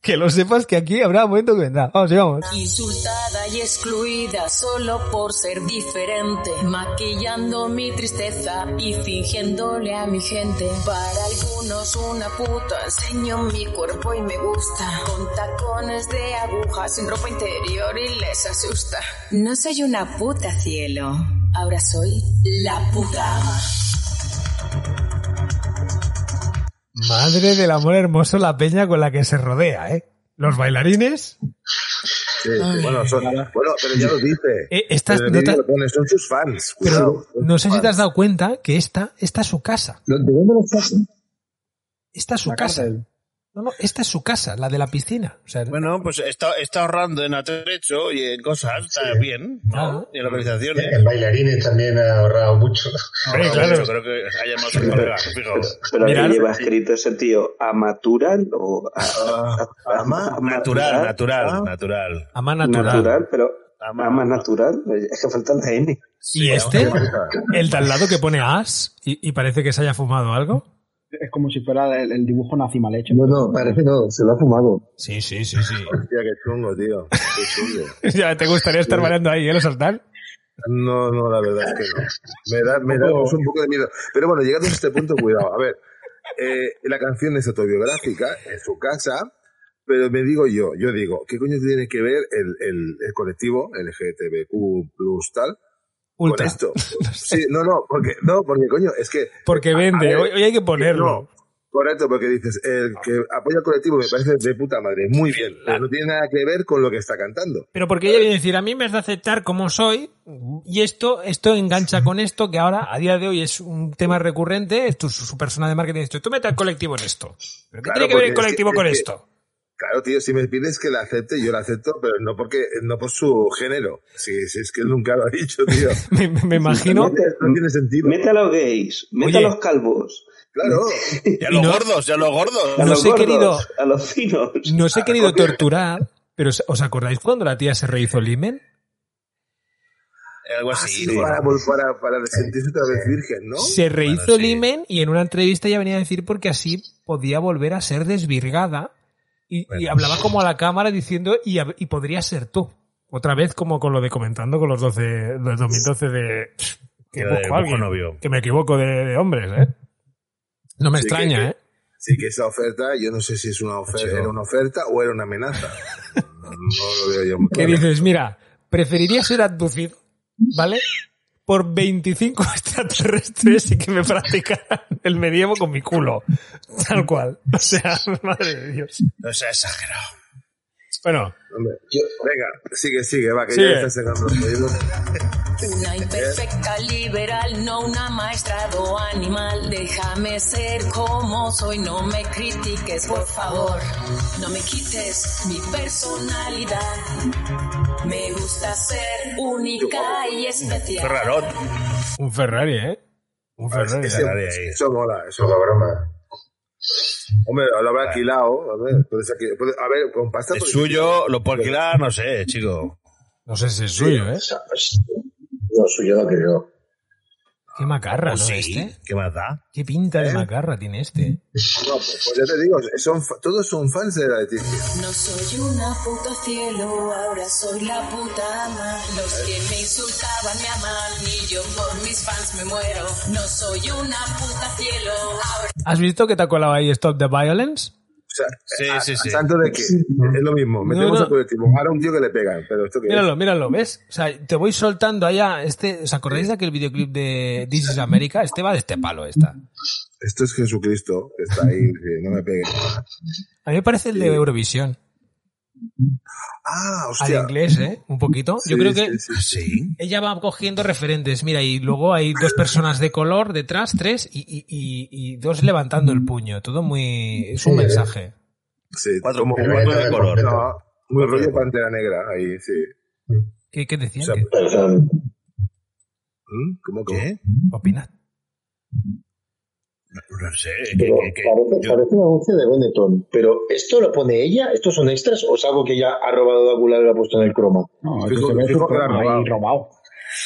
Que lo sepas que aquí habrá un momento que vendrá. Vamos, sigamos. Insultada y excluida solo por ser diferente. Maquillando mi tristeza y fingiéndole a mi gente. Para algunos una puta. Enseño mi cuerpo y me gusta. Con tacones de aguja, sin ropa interior y les asusta. No soy una puta cielo. Ahora soy la puta. Madre del amor hermoso la peña con la que se rodea, ¿eh? Los bailarines. Sí, sí, bueno, son- bueno, pero ya lo dice. Eh, estas lo pone, son sus fans. Pero son no sé si te has dado cuenta que esta, esta es su casa. ¿De dónde lo? Esta es su La casa. cárcel. No, no, esta es su casa, la de la piscina. O sea, Bueno, pues está, está ahorrando en atrecho y en cosas, está bien, ¿no? Ah. Y en localizaciones. En bailarines también ha ahorrado mucho. claro. creo que haya más. Pero ¿qué lleva escrito ese tío? ¿Amatural o a- a- ama- Natural, natural, Ah. natural. Ama natural. natural? pero Ama- ama natural, es que falta la N. Y este, el de al lado que pone as y, y parece que se haya fumado algo. Es como si fuera el, el dibujo nazi mal hecho. No, no, parece no, se lo ha fumado. Sí, sí, sí, sí. [laughs] Hostia, qué chungo, tío. Qué chungo. [laughs] ya te gustaría estar bailando ahí, ¿eh? Los saltar. No, no, la verdad es que no. Me da, me da pues, un poco de miedo. Pero bueno, llegando a este punto, cuidado. A ver, eh, la canción es autobiográfica, en su casa, pero me digo yo, yo digo, ¿qué coño tiene que ver el, el, el colectivo LGTBQ plus tal Ultra. con esto? [laughs] Sí, no, no, porque, no, porque coño, es que... Porque a- a vende. ver, Hoy, hay que ponerlo. no, correcto, porque dices, el que apoya al colectivo me parece de puta madre, muy bien, pero no tiene nada que ver con lo que está cantando. Pero porque ella viene a decir, a mí me has de aceptar como soy, y esto, esto engancha con esto, que ahora, a día de hoy, es un tema recurrente, es tu, su persona de marketing, esto, tú mete al colectivo en esto. ¿Pero qué Claro, tiene que ver el es colectivo que- con es que- esto? Claro, tío, si me pides que la acepte, yo la acepto, pero no porque, no por su género. Si, si es que él nunca lo ha dicho, tío. [laughs] Me, me imagino, No tiene sentido. Mete a los gays, mete Oye. a los calvos, Claro. [laughs] Y a los no- gordos, y a los gordos. a No los sé, gordos, querido. a los finos. no os he querido torturar, pero ¿os acordáis cuando la tía se rehizo el himen? Algo Ah, así. sí, ¿no? para, para, para sentirse otra vez virgen, ¿no? Se rehizo Bueno, el sí. himen y en una entrevista ya venía a decir porque así podía volver a ser desvirgada y, hablaba como a la cámara diciendo y, podría ser tú. Otra vez como con lo de comentando con los 12, del 2012 de que de busco alguien, novio. que me equivoco de, de hombres, ¿eh? No me Sí, extraña, que- ¿eh? Sí, que esa oferta, yo no sé si es una oferta, era una oferta o era una amenaza. [laughs] No, no lo veo yo muy Que claro. dices, mira, preferiría ser abducido, ¿vale? Por 25 [laughs] extraterrestres y que me practicaran el medievo con mi culo. Tal cual. O sea, [laughs] madre de Dios. No sea exagerado. Bueno, Hombre, venga, sigue, sigue, va, que Sigue. ya los oídos. Una imperfecta liberal, no una maestra o animal. Déjame ser como soy, no me critiques, por favor. No me quites mi personalidad. Me gusta ser única y especial. Ferrarot. un Ferrari, ¿eh? Un Ferrari. Ese- Ferrari ahí. Eso mola, eso mola. broma. Hombre, lo habrá alquilado. A ver, puedes alquilar- puede- a ver, con pasta. El pues- suyo lo puedo alquilar, no sé, chico. No sé si es suyo, ¿eh? No, suyo no creo. Qué macarra, Oh, ¿no? sí, Este. ¿qué más da? Qué pinta de ¿Eh? macarra tiene este. No, pues, pues ya te digo, son, todos son fans de la Leticia. No soy una puta cielo, ahora soy la puta ama. Los que me insultaban me aman y yo por mis fans me muero. No soy una puta cielo, ahora ¿Has visto que te ha colado ahí Stop the Violence? Sea, Sí, a, sí, a sí. santo de que es lo mismo. Metemos no. a colectivo. Ahora un tío que le pegan, pero esto que Míralo, míralo, ¿ves? O sea, te voy soltando allá este... ¿Os acordáis de aquel videoclip de This is America? Este va de este palo, esta. Esto es Jesucristo, que está ahí, que no me pegue. A mí me parece el de Eurovisión. Ah, Al hostia. inglés, ¿eh? Un poquito. Yo creo que sí, sí. Sí. ella va cogiendo referentes. Mira, y luego hay dos personas de color detrás, tres, y, y, y, y dos levantando el puño. Todo muy... Es un Sí, ¿eh? mensaje. Sí, Cuatro- como cuatro de color. no, muy rollo pantera negra, ahí, sí. ¿Qué, qué decían? O sea, ¿Qué. ¿Mm? ¿Cómo que? ¿Qué? opinad? No, sé. que- Pero que- que- parece, yo- parece un anuncio de Benetton. Pero ¿esto lo pone ella? ¿Estos son extras o es algo que ella ha robado de Aguilar y lo ha puesto en el croma? No, Fijo- que se ve robado. robado.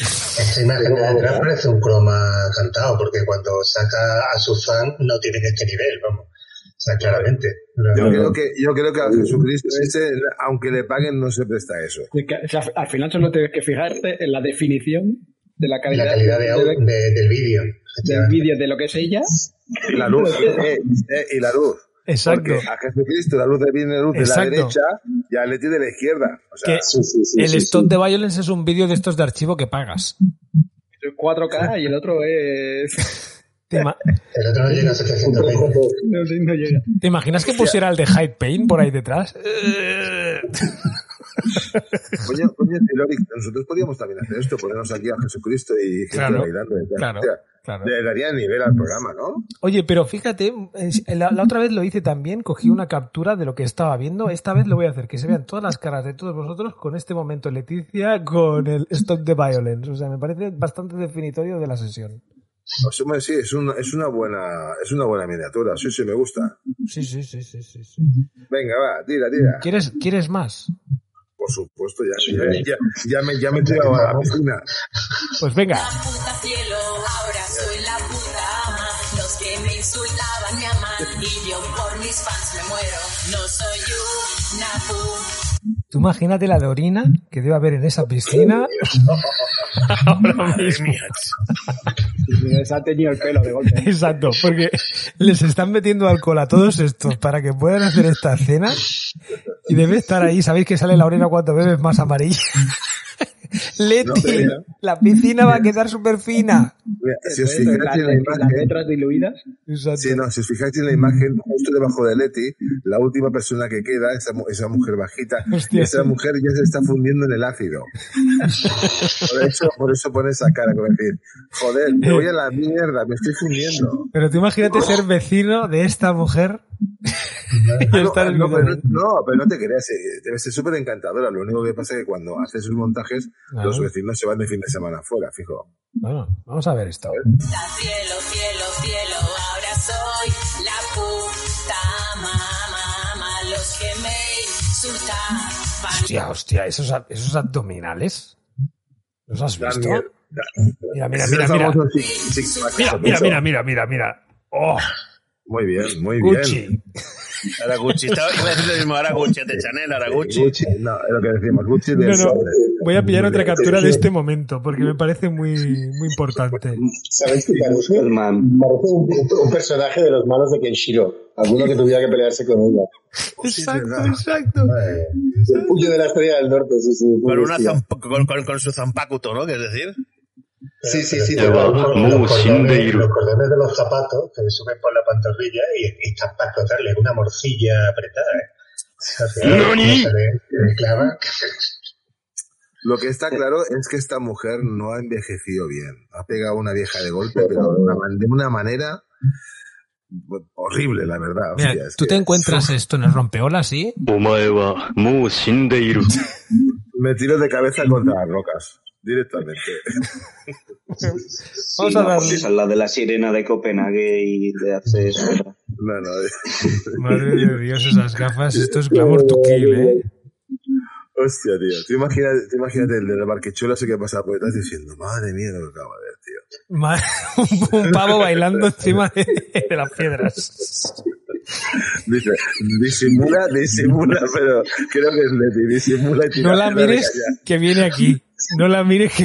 Esta imagen de detrás parece un croma cantado, porque cuando saca a su fan no tienen este nivel, vamos. O sea, claramente. Yo creo que, yo creo que a Jesucristo ese, aunque le paguen, no se presta eso. Es que, o sea, al final solo tienes que fijarte en la definición de la calidad, la calidad de, de- au- de- del vídeo. Del vídeo de lo que es ella. La luz, [laughs] eh, eh, y la luz. Exacto. Porque a Jesucristo la luz viene de luz de la derecha y a Leti de la izquierda. O sea, Que Sí, sí, sí. el sí. the Violence es un vídeo de estos de archivo que pagas. 4K y el otro es. ¿Te, ima- El otro no llega a 720. No, no llega. te imaginas que pusiera el de Hyde Pain por ahí detrás? coño, coño, Tilori, nosotros podríamos también hacer esto, ponernos aquí a Jesucristo y gente Claro, bailando. claro, O sea, claro. Le daría nivel al programa, ¿no? Oye, pero fíjate, la, la otra vez lo hice también, cogí una captura de lo que estaba viendo. Esta vez lo voy a hacer, que se vean todas las caras de todos vosotros con este momento Leticia, con el Stop the Violence. O sea, me parece bastante definitorio de la sesión. Pues, sí, es una, es una buena, es una buena miniatura. Sí, sí, me gusta. Sí, sí, sí, sí, sí. sí. Venga, va, tira, tira. ¿Quieres, ¿Quieres más? Por supuesto, ya, ya, ya, ya me, ya me he tirado a la piscina. Pues venga. Y yo por mis fans me muero. No soy una. Tú imagínate la de orina que debe haber en esa piscina. [laughs] Ahora mismo. Se ha teñido el pelo de golpe. Exacto, porque les están metiendo alcohol a todos estos para que puedan hacer esta cena y debe estar ahí, sabéis que sale la orina cuando bebes más amarilla. Leti, No, la piscina va a quedar súper fina. Si os fijáis en la las imagen, letras diluidas. Sí, no, si os fijáis en la imagen, justo debajo de Leti, la última persona que queda, esa, esa mujer bajita, Hostia, esa sí. mujer ya se está fundiendo en el ácido. [laughs] Por eso, por eso pone esa cara, como decir, joder, me voy a la mierda, me estoy fundiendo. Pero tú imagínate ser vecino de esta mujer [laughs] Ah, no, no, pero, no, pero no te creas, eh, debe ser súper encantadora. Lo único que pasa es que cuando haces sus montajes, Los vecinos se van de fin de semana fuera, fijo. Bueno, vamos a ver esto. Cielo, cielo, cielo, ahora soy la puta mamá. Los que me. Hostia, hostia, esos, esos abdominales. ¿Los has visto? Mira, mira, mira, mira. Mira, mira, mira, mira, mira, mira. Oh, Muy bien, muy Gucci. bien. Ahora Gucci. Estaba, iba a decir lo mismo, ahora Gucci, de Chanel, Gucci. Gucci, no, es lo que decimos, Gucci de No, no, voy a pillar otra captura de este momento porque me parece muy, muy importante. ¿Sabéis qué parece? Parece un, un personaje de los malos de Kenshiro. Alguno que tuviera que pelearse con ella. Exacto, exacto. El puño de la estrella del norte, sí, sí. Con, una con- con su zampacuto, ¿no? ¿Qué es decir? Sí, sí, sí. Te vas por los, cordones, los cordones de los zapatos que me suben por la pantorrilla y, y están para explotarle una morcilla apretada. ¿eh? O sea, Lo que está eh. claro es que esta mujer no ha envejecido bien. Ha pegado a una vieja de golpe, pero de una, manera horrible, la verdad. Tú te encuentras esto en el rompeolas, ¿sí? Mu [laughs] me tiro de cabeza contra las rocas directamente. Vamos Sí, a no, darle- pues esa es la de la sirena de Copenhague y de hace eso. No, no. Madre de Dios, esas gafas, esto es glamour to kill, ¿eh? Hostia, tío. Tú imagínate, tú imagínate el de la barquechula ese que pasa por detrás diciendo, madre mía, lo que acabo de ver, tío. Ma- un pavo bailando encima de, de las piedras. Dice, disimula, disimula, pero creo que es Leti, disimula y tira No la mires que viene aquí. No la mires que.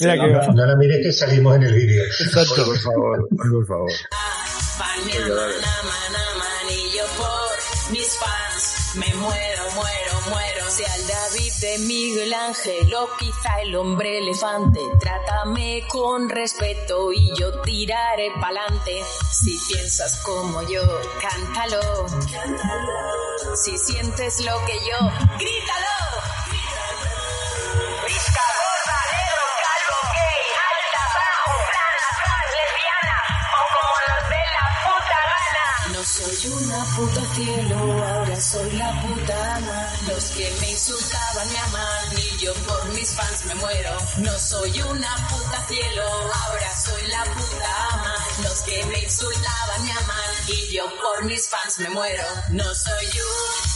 Mira que va. no, no la mires que salimos en el vídeo. Exacto. Por favor, por favor. Y yo por mis fans me muero, muero, muero. Sea el David de Miguel Ángel o quizá el hombre elefante. Trátame con respeto y yo tiraré pa'lante. Si piensas como yo, cántalo. Si sientes lo que yo, grítalo. No soy una puta cielo, ahora soy la puta ama. Los que me insultaban me aman y yo por mis fans me muero. No soy una puta cielo, ahora soy la puta ama. Los que me insultaban me aman y yo por mis fans me muero. No soy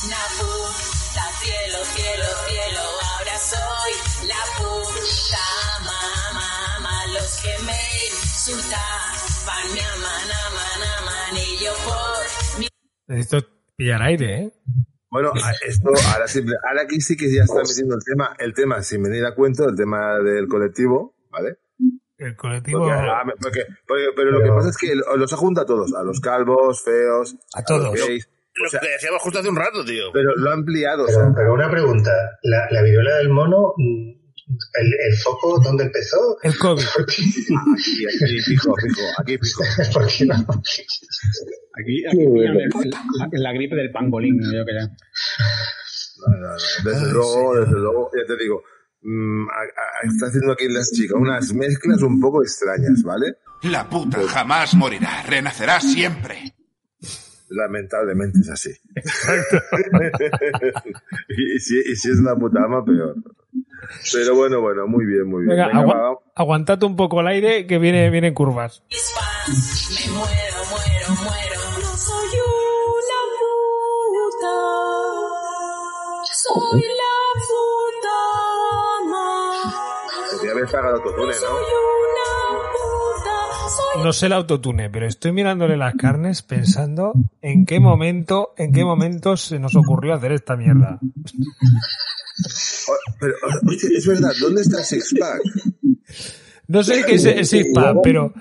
una puta cielo, cielo, cielo, ahora soy la puta ama, ama. Los que me insultaban me aman, aman, aman y yo por Necesito pillar aire, ¿eh? Bueno, esto ahora, sí, ahora aquí sí que ya está metiendo el tema, el tema, sin venir a cuento, el tema del colectivo, ¿vale? El colectivo. Porque, ah, porque- porque- pero lo que pasa es que lo- los junta a todos, a los calvos, feos, a, todos. los gays, Lo que decíamos justo hace un rato, tío. pero lo ha ampliado. o Pero, sea, pero una pregunta, ¿la, la viruela del mono, mm, el, el foco dónde empezó? El COVID. [laughs] aquí, aquí, fijo, fijo, aquí, fijo. ¿Por qué no? Aquí, aquí pillan el- la, la gripe del pangolín, yo que ya. No, no, no, Desde luego, desde luego, ya te digo, mm, a- a- está haciendo aquí las chicas unas mezclas un poco extrañas, ¿vale? La puta jamás morirá, renacerá siempre. Lamentablemente es así. [laughs] y, si, y si es una puta ama, peor. Pero bueno, bueno, muy bien, muy bien. Venga, Venga, agua- va, aguantad un poco el aire que viene, viene en curvas. Me muero, muero, muero. No soy una puta. Soy la puta ama. Podría haber pagado autotune, ¿no? No sé el autotune, pero estoy mirándole las carnes pensando en qué momento, en qué momento se nos ocurrió hacer esta mierda. Pero, es verdad, ¿dónde está el Six Pack? No sé qué es el six pack, pero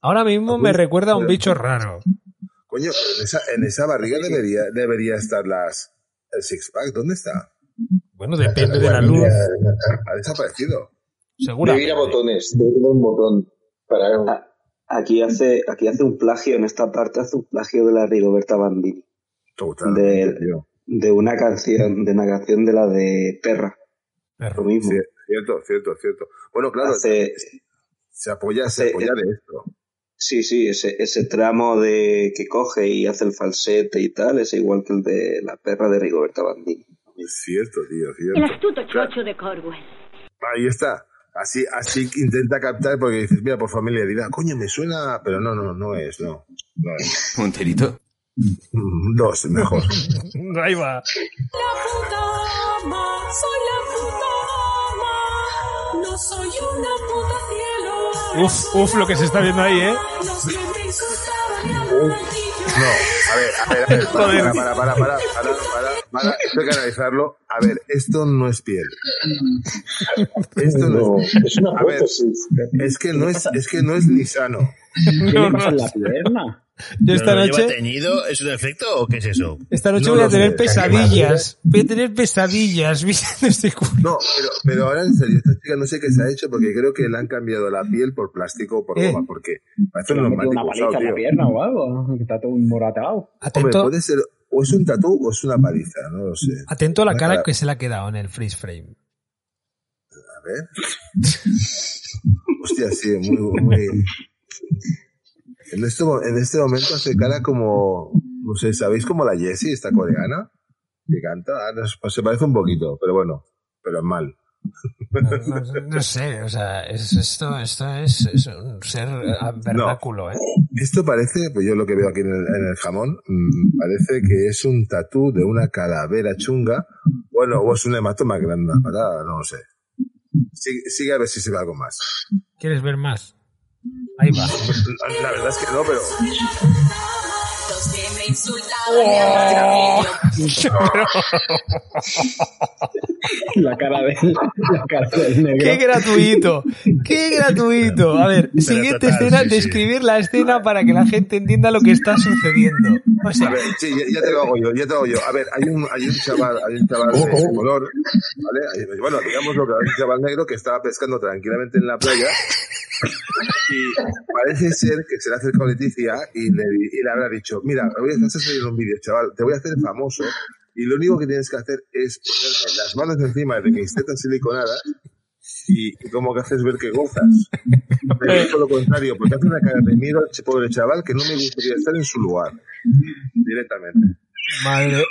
ahora mismo me recuerda a un bicho raro. Coño, pero en esa, en esa barriga debería, debería estar las, el Six Pack. ¿Dónde está? Bueno, depende de la luz. Ha desaparecido. Seguro. Debe ir a botones, debe tener un botón para... Aquí hace, aquí hace un plagio, en esta parte hace un plagio de la Rigoberta Bandini. Totalmente, De, de una canción, de una canción de la de Perra. Lo mismo. Cierto, cierto, cierto. Bueno, claro, Hace- se apoya, se apoya de esto. Sí, sí, ese, ese tramo de que coge y hace el falsete y tal es igual que el de la perra de Rigoberta Bandini. Es cierto, tío, El cierto. astuto chocho de Corwell. Ahí está. Así, así intenta captar porque dices, mira, por familiaridad, coño, me suena, pero no, no, no es, no. Mm, [laughs] Dos, mejor. [laughs] Ahí va. la puta ama. Soy la puta ama. No soy una puta cielo. Uf, uf, lo que se está viendo ahí, ¿eh? Los que me insultaban No, a ver, a ver, a ver, [laughs] para, para, para, para, para, para, para, para, esto hay que analizarlo. A ver, esto no es piel. Esto no, No, es, es una a ver, es que no es, es que no es ni sano. ¿Qué No, le pasa en no. la pierna? Yo esta ¿Pero lo noche, lleva teñido? ¿Es un efecto o qué es eso? esta noche No voy a sé, tener pesadillas. Voy a tener pesadillas [laughs] viendo este culo. No, pero, pero ahora en serio, esta chica no sé qué se ha hecho porque creo que le han cambiado la piel por plástico o por Eh. goma, porque parece Le un una paliza en la pierna o algo. Que está todo morateado. Hombre, puede ser, o es un tatú o es una paliza, no lo sé. atento a la Una cara cara- que se le ha quedado en el freeze frame. A ver. Hostia, sí, muy, muy. En este, en este momento hace cara como, no sé, ¿sabéis como la Jessie, esta coreana? Que canta, Ah, no, pues se parece un poquito, pero bueno, pero es mal. No, no- [laughs] no sé, o sea, es, esto, esto es, es un ser vernáculo, ¿eh? Esto parece, pues yo lo que veo aquí en el, en el jamón, mm, parece que es un tatú de una calavera chunga, bueno, o es un hematoma grande, para, no lo sé. Sigue, sigue a ver si se ve algo más. ¿Quieres ver más? Ahí va. [laughs] La verdad es que no, pero que me [laughs] La cara de la cara del negro. ¡Qué gratuito! ¡Qué gratuito! A ver, siguiente total, escena, sí, sí. describir la escena para que la gente entienda lo que está sucediendo. O sea, A ver, sí, ya, ya te lo hago yo, ya te lo hago yo. A ver, hay un, hay un chaval, hay un chaval de ese color, ¿vale? Bueno, digamos lo que hay un chaval negro que estaba pescando tranquilamente en la playa y parece ser que se le ha acercado Leticia y le, y le habrá dicho, mira, voy a hacer salir un vídeo, chaval, te voy a hacer famoso y lo único que tienes que hacer es ponerte las manos encima de mis tetas siliconadas y, y como que haces ver que gozas. Pero es todo lo contrario, porque hace una cara de miedo al pobre chaval que no me gustaría estar en su lugar. Directamente. madre,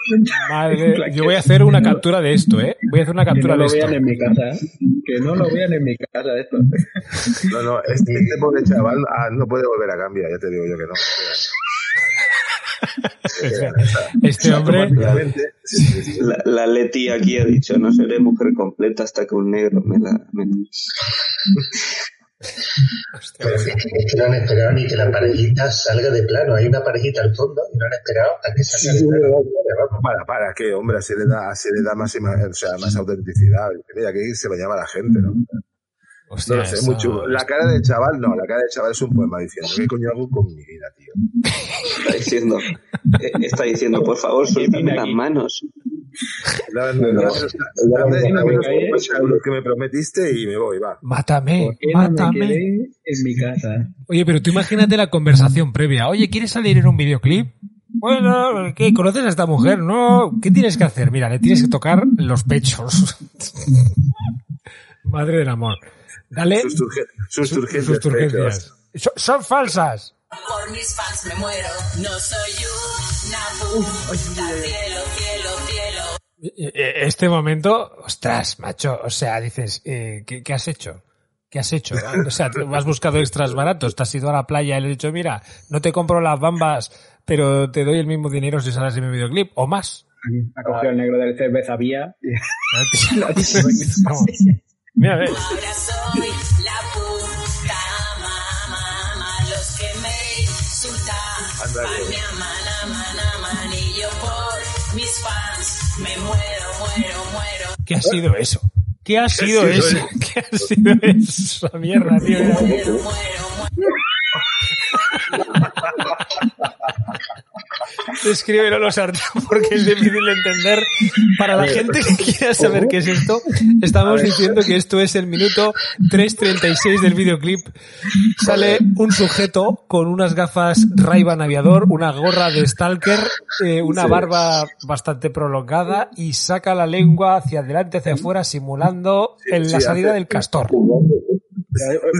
madre, yo voy a hacer una captura de esto, ¿eh? Voy a hacer una Que captura no de lo esto. vean en mi casa. Que no lo vean en mi casa esto. No, no, este, este pobre chaval ah, no puede volver a cambiar, ya te digo yo que no. [laughs] Este hombre, sí, sí, sí. La, la Leti aquí ha dicho, no seré mujer completa hasta que un negro me la... me- Pero es que no han esperado ni que la parejita salga de plano. Hay una parejita al fondo y no han esperado a que salga de plano. Para, para, que hombre, así le da, así le da más, o sea, más autenticidad. Mira, que se bañaba la gente, ¿no? Hostia, No lo sé, chulo. La cara del chaval, no, la cara del chaval es un poema diciendo, ¿qué coño hago con mi vida, tío? Está diciendo, eh, está diciendo, por favor, suéltame las manos. Dame los 50 euros que me prometiste y me voy, va. Mátame, ¿Por qué no mátame. en mi casa? Oye, pero tú imagínate la conversación previa. Oye, ¿quieres salir en un videoclip? Bueno, ¿qué? ¿Conoces a esta mujer? No, ¿qué tienes que hacer? Mira, le tienes que tocar los pechos. [laughs] Madre del amor. Dale Sus, turge- sus sus turgencias. turgencias. So- Son falsas. Por mis fans me muero. No soy una puta. Cielo, cielo, cielo. Eh, eh, Este momento, ostras, macho, o sea, dices, eh, ¿qué, qué has hecho? ¿Qué has hecho? O sea, has buscado extras baratos, te has ido a la playa y le has dicho, mira, no te compro las bambas, pero te doy el mismo dinero si sales en mi videoclip, o más. Ha cogido el negro del cerveza vía. [laughs] Mira, ve. Ahora soy la puta mamá. Los que me insultan Ándale. me aman, aman, aman. Y yo por mis fans me muero, muero, muero. ¿Qué ha sido eso? ¿Qué ha sido sido eso? eso? [laughs] ¿Qué ha sido esa mierda, tío? Muero, muero, muero. Escríbelo los archivos porque es difícil de entender. Para la gente que quiera saber qué es esto, estamos diciendo que esto es el minuto 3.36 del videoclip. Sale un sujeto con unas gafas Ray-Ban aviador, una gorra de stalker, eh, una barba bastante prolongada y saca la lengua hacia adelante, hacia afuera, simulando en la salida del castor.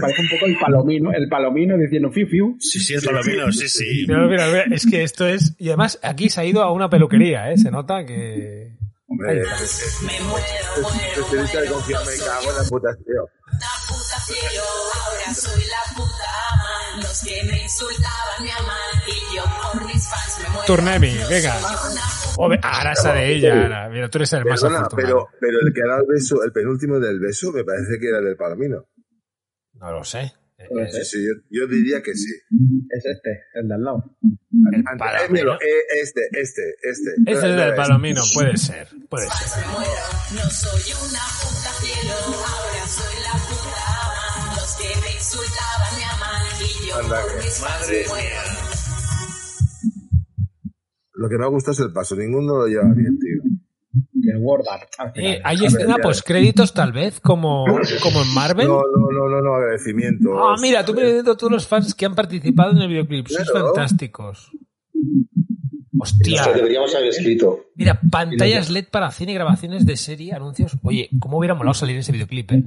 Parece un poco el palomino, el palomino diciendo fiu fiu. Sí, sí, es palomino, sí, sí. Mira, mira, mira, es que esto es... Y además aquí se ha ido a una peluquería, ¿eh? Se nota que... Hombre, es, Me muero, es, muero, de me cago en la puta, tío. Una puta cielo, ahora soy la puta ama. Los que me insultaban me aman y yo por mis fans me muero. Turnemi, No venga. Ove- ahora sale ella, ahora. Mira, tú eres el más Perdona, afortunado. pero, pero el que ha dado el beso, el penúltimo del beso, me parece que era el del palomino. No lo sé. Sí, ser. sí, yo, yo diría que sí. Es este, el de al lado. Ante- palomino. eh, eh, este, este, este. Ese es Mira, del mira, palomino, puede ser, puede ser. No soy una puta cielo, ahora soy la puta ama. Los que me insultaban me aman y yo Anda, por que- mis fans Madre muero. Lo que me ha gustado es el paso. Ninguno lo lleva bien, tío. Y el Word Art. Eh, ¿Hay escena postcréditos tal vez, como, como en Marvel? No, no, no, no, no, agradecimiento. Ah, mira, tú me viendo todos los fans que han participado en el videoclip. Sois Claro. fantásticos. O Hostia. sea, deberíamos haber escrito. Mira, pantallas LED para cine, grabaciones de serie, anuncios. Oye, ¿cómo hubiera molado salir en ese videoclip, eh?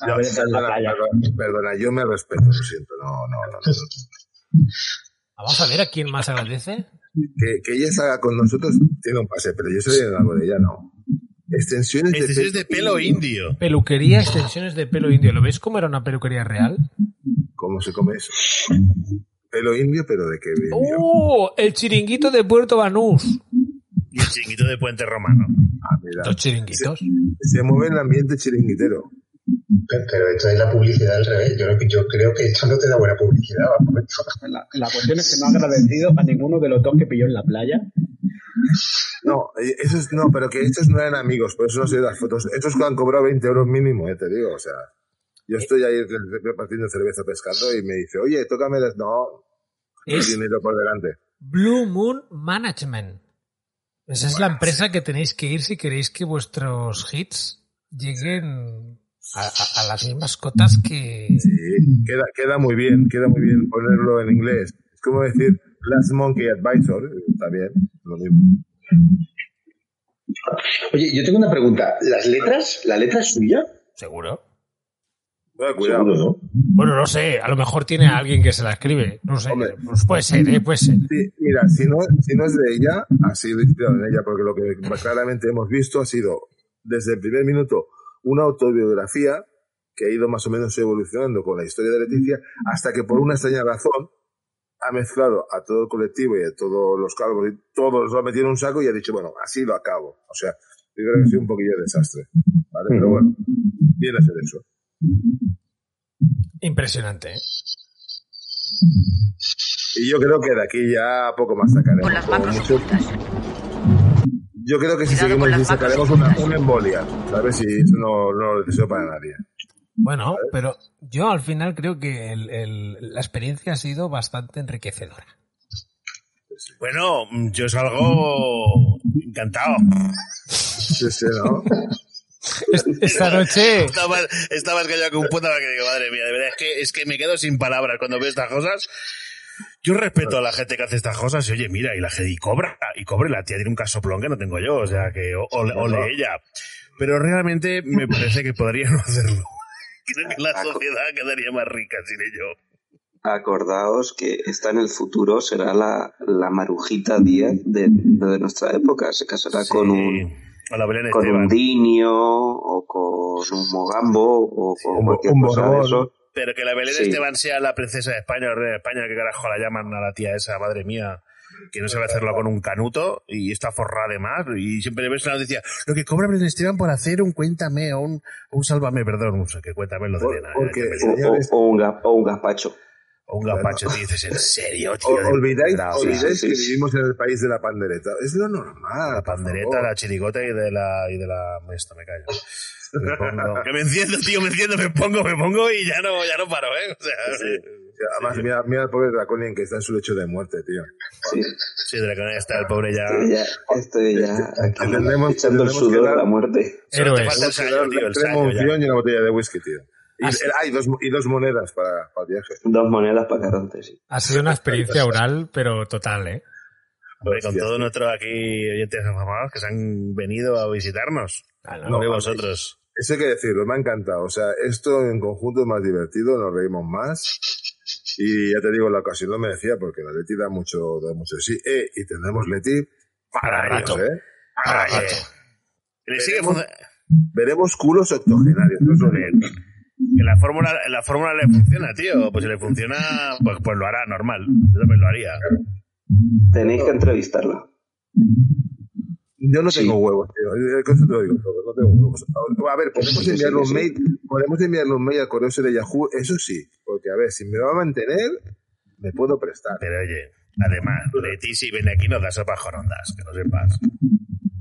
Perdona, playa. perdona, perdona, yo me respeto, lo siento. No, no, no. no. Vamos a ver a quién más agradece. Que, que ella salga con nosotros tiene un pase, pero yo soy en algo de ella, no. Extensiones de Extensiones de pelo indio. Peluquería, extensiones de pelo indio. ¿Lo ves cómo era una peluquería real? ¿Cómo se come eso? Pelo indio, pero de qué indio. ¡Oh! El chiringuito de Puerto Banús. Y el chiquito de Puente Romano. Ah, mira. Los chiringuitos. Se mueve en el ambiente chiringuitero. Pero, esto es la publicidad al revés. Yo, yo creo que esto no te da buena publicidad. La, la cuestión es que no ha agradecido a ninguno de los dos que pilló en la playa. No, eh, eso es, no, pero que estos no eran amigos, por eso no sé las fotos. Estos que han cobrado 20 euros mínimo, eh, te digo, o sea. Yo estoy ahí repartiendo cerveza pescando y me dice, oye, tócame las. No, no Es dinero por delante. Blue Moon Management. Esa es la empresa que tenéis que ir si queréis que vuestros hits lleguen a, a- a las mismas cotas que... Sí, queda, queda muy bien, queda muy bien ponerlo en inglés. Es como decir Last Monkey Advisor, está bien, lo mismo. Oye, yo tengo una pregunta. ¿Las letras? ¿La letra es suya? ¿Seguro? Bueno, cuidado. Seguro, ¿no? Bueno, no sé, a lo mejor tiene a alguien que se la escribe. No sé, pues puede ser, ¿eh? Puede ser. Sí, mira, si no, si no es de ella, ha sido inspirado en ella, porque lo que claramente hemos visto ha sido, desde el primer minuto, una autobiografía que ha ido más o menos evolucionando con la historia de Leticia, hasta que por una extraña razón ha mezclado a todo el colectivo y a todos los calvos y todos los ha metido en un saco y ha dicho, bueno, así lo acabo. O sea, yo creo que ha sido un poquillo de desastre. ¿vale? Pero bueno, viene hacer eso. Impresionante, ¿eh? Y yo creo que de aquí ya poco más sacaremos. Con las macros mucho. ocultas. Yo creo que si Cuidado seguimos así sacaremos una, una embolia, ¿sabes? Y eso no, no lo deseo para nadie. Bueno, pero yo al final creo que el- el- la experiencia ha sido bastante enriquecedora. Bueno, yo salgo encantado. Sí, sí, ¿no? Esta noche... [laughs] Estaba más, está más callado que un puta que digo, madre mía, de verdad, es que, es que me quedo sin palabras cuando veo estas cosas. Yo respeto a la gente que hace estas cosas y oye, mira, y la gente y cobra, y cobre, la tía tiene un casoplón que no tengo yo, o sea que o- ole ella. Pero realmente me parece que podría no hacerlo. [laughs] Creo que la sociedad quedaría más rica sin ello. Acordaos que esta en el futuro será la, la Marujita Díaz de, de nuestra época. Se casará con un con un. Dinio o con un Mogambo o con cualquier un cosa de eso. Pero que la Belén Sí. Esteban sea la princesa de España o el rey de España, que carajo la llaman a la tía esa, madre mía, que no sabe hacerlo con un canuto y está forrada de más. Y siempre ves la noticia, lo que cobra Belén Esteban por hacer un cuéntame o un, un sálvame, perdón, no sé, que cuéntame lo de Elena. eh, porque, que O, me- o- o un, o un gazpacho. O un gazpacho, te dices, ¿en serio, tío? O- De olvidáis olvidáis sí, que sí. vivimos en el país de la pandereta. Es lo normal. La pandereta, la chirigota y de la, y de la, esto, me callo. Me pongo- [laughs] que me enciendo, tío, me enciendo, me pongo, me pongo y ya no, ya no paro, ¿eh? O sea, Sí. Sea, además, mira, mira al pobre Draconian que está en su lecho de muerte, tío. Sí, sí, de la que está el pobre ya. estoy ya, estoy ya aquí Tendremos- echando el sudor a la muerte. Solo te Héroes. falta el sayo, tío, el ya. guion y una botella de whisky, tío. Y, ah, y dos, y dos monedas para, para el viaje. Dos monedas para Caronte, sí. Ha sido una experiencia oral, pero total, ¿eh? Con todos nuestros aquí oyentes afamados que se han venido a visitarnos. Ah, no. Vosotros. Eso hay que decirlo, me ha encantado. O sea, esto en conjunto es más divertido, nos reímos más. Y ya te digo, la ocasión lo merecía porque la Leti da mucho, da mucho de sí. Eh, y tendremos Leti para Para ellos, rato. ¿eh? Ah, eh. Le sigue Veremos- Veremos culos octogenarios. Que la fórmula, la fórmula le funciona, tío. Pues si le funciona, pues, pues lo hará normal. Yo también lo haría. Tenéis que entrevistarla. Yo no Sí. tengo huevos, tío. Eh, con eso te lo digo no tengo huevos. A ver, podemos Sí, sí, enviarle sí, un sí. mail, podemos enviarle un mail al correo de Yahoo, eso sí, porque a ver, si me va a mantener, me puedo prestar. Pero oye, además, Leti si viene aquí nos da sopas jorondas, que no sepas.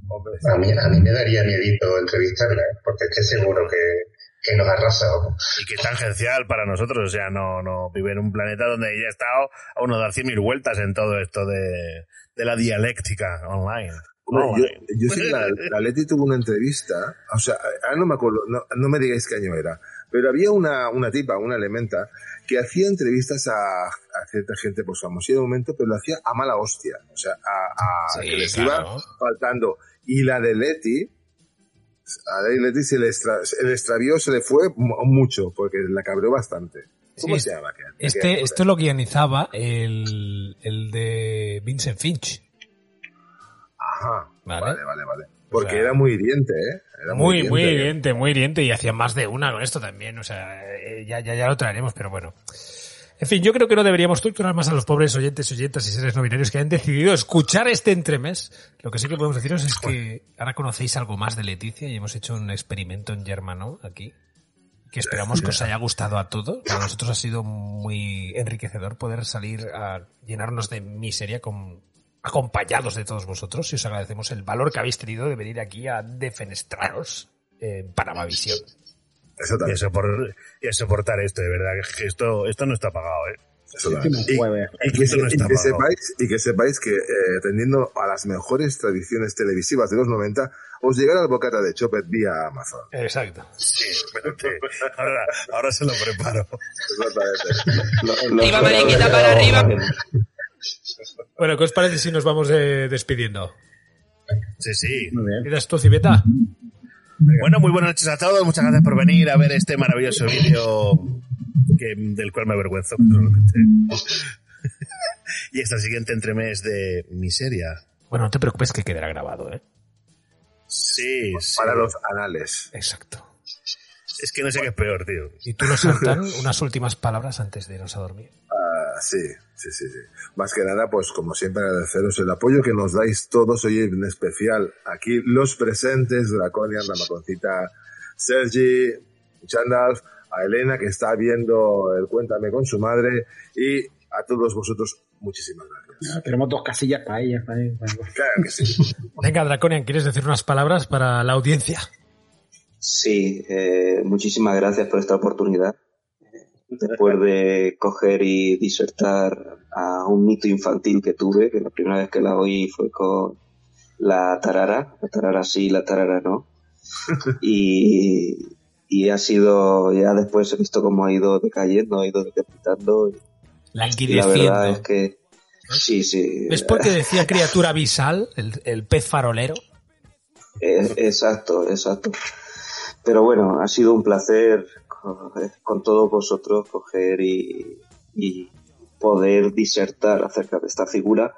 Hombre, A mí, a mí me daría miedito entrevistarla, ¿eh? porque es que seguro que, que nos arrasa. vamos. Y que es tangencial para nosotros, o sea, no, no vive en un planeta donde ella ha estado a uno dar cien mil vueltas en todo esto de, de la dialéctica online. Hombre, yo, yo sé que la, la Leti tuvo una entrevista, o sea, ahora no me acuerdo, no, no me digáis qué año era, pero había una, una tipa, una elementa, que hacía entrevistas a, a cierta gente pues famosa en un momento, pero lo hacía a mala hostia, o sea, a, a Sí, que les claro. iba faltando. Y la de Leti, a Leti se le, extra- se le extravió, se le fue mu- mucho, porque la cabreó bastante. ¿Cómo Sí, se llama? Este, esto lo guionizaba el, el de Vincent Finch. Ajá, Vale. vale, vale, vale. Porque O sea, era muy hiriente, ¿eh? Era Muy, muy hiriente. hiriente, muy hiriente. Y hacía más de una con esto también. O sea, eh, ya, ya, ya lo traeremos, pero bueno. En fin, yo creo que no deberíamos torturar más a los pobres oyentes, oyentas y seres no binarios que han decidido escuchar este entremés. Lo que sí que podemos deciros es que ahora conocéis algo más de Leticia y hemos hecho un experimento en Germano aquí. Que esperamos que os haya gustado a todos. Para nosotros ha sido muy enriquecedor poder salir a llenarnos de miseria acompañados de todos vosotros y os agradecemos el valor que habéis tenido de venir aquí a defenestraros en Y a, sopor- y a soportar esto, de verdad, que esto, esto no está pagado, ¿eh? Y, y que, no y sepáis, y que sepáis que, eh, atendiendo a las mejores tradiciones televisivas de los 90, os llegará el bocata de Chopet vía Amazon. Exacto. Sí, espérate. Ahora, ahora se lo preparo. Exactamente. Mariquita para arriba. Bueno, ¿qué os parece si nos vamos eh, despidiendo? Sí, sí. ¿Quedas tú, Cibeta? Bueno, muy buenas noches a todos. Muchas gracias por venir a ver este maravilloso vídeo del cual me avergüenzo. [laughs] y hasta el siguiente entremés de miseria. Bueno, no te preocupes que quedará grabado, ¿eh? Sí, sí. Para los anales. Exacto. Es que no sé qué es peor, tío. Y tú nos saltan unas últimas palabras antes de irnos a dormir. Sí, sí, sí, sí. Más que nada, pues como siempre agradeceros el apoyo que nos dais todos hoy en especial aquí los presentes, Draconian, la maconcita, Sergi, Chandalf, a Elena que está viendo el Cuéntame con su madre y a todos vosotros muchísimas gracias. Tenemos dos casillas para ella. para ella, para ella. Claro que sí. [laughs] Venga, Draconian, ¿quieres decir unas palabras para la audiencia? Sí, eh, muchísimas gracias por esta oportunidad. Después de coger y disertar a un mito infantil que tuve, que la primera vez que la oí fue con la tarara, la tarara sí, la tarara no. [laughs] Y, y ha sido, ya después he visto cómo ha ido decayendo, ha ido decapitando. Y, La y la verdad es que, sí, sí. ¿Ves por qué decía criatura abisal, el, el pez farolero? Eh, exacto, exacto. Pero bueno, ha sido un placer con todos vosotros coger y, y poder disertar acerca de esta figura.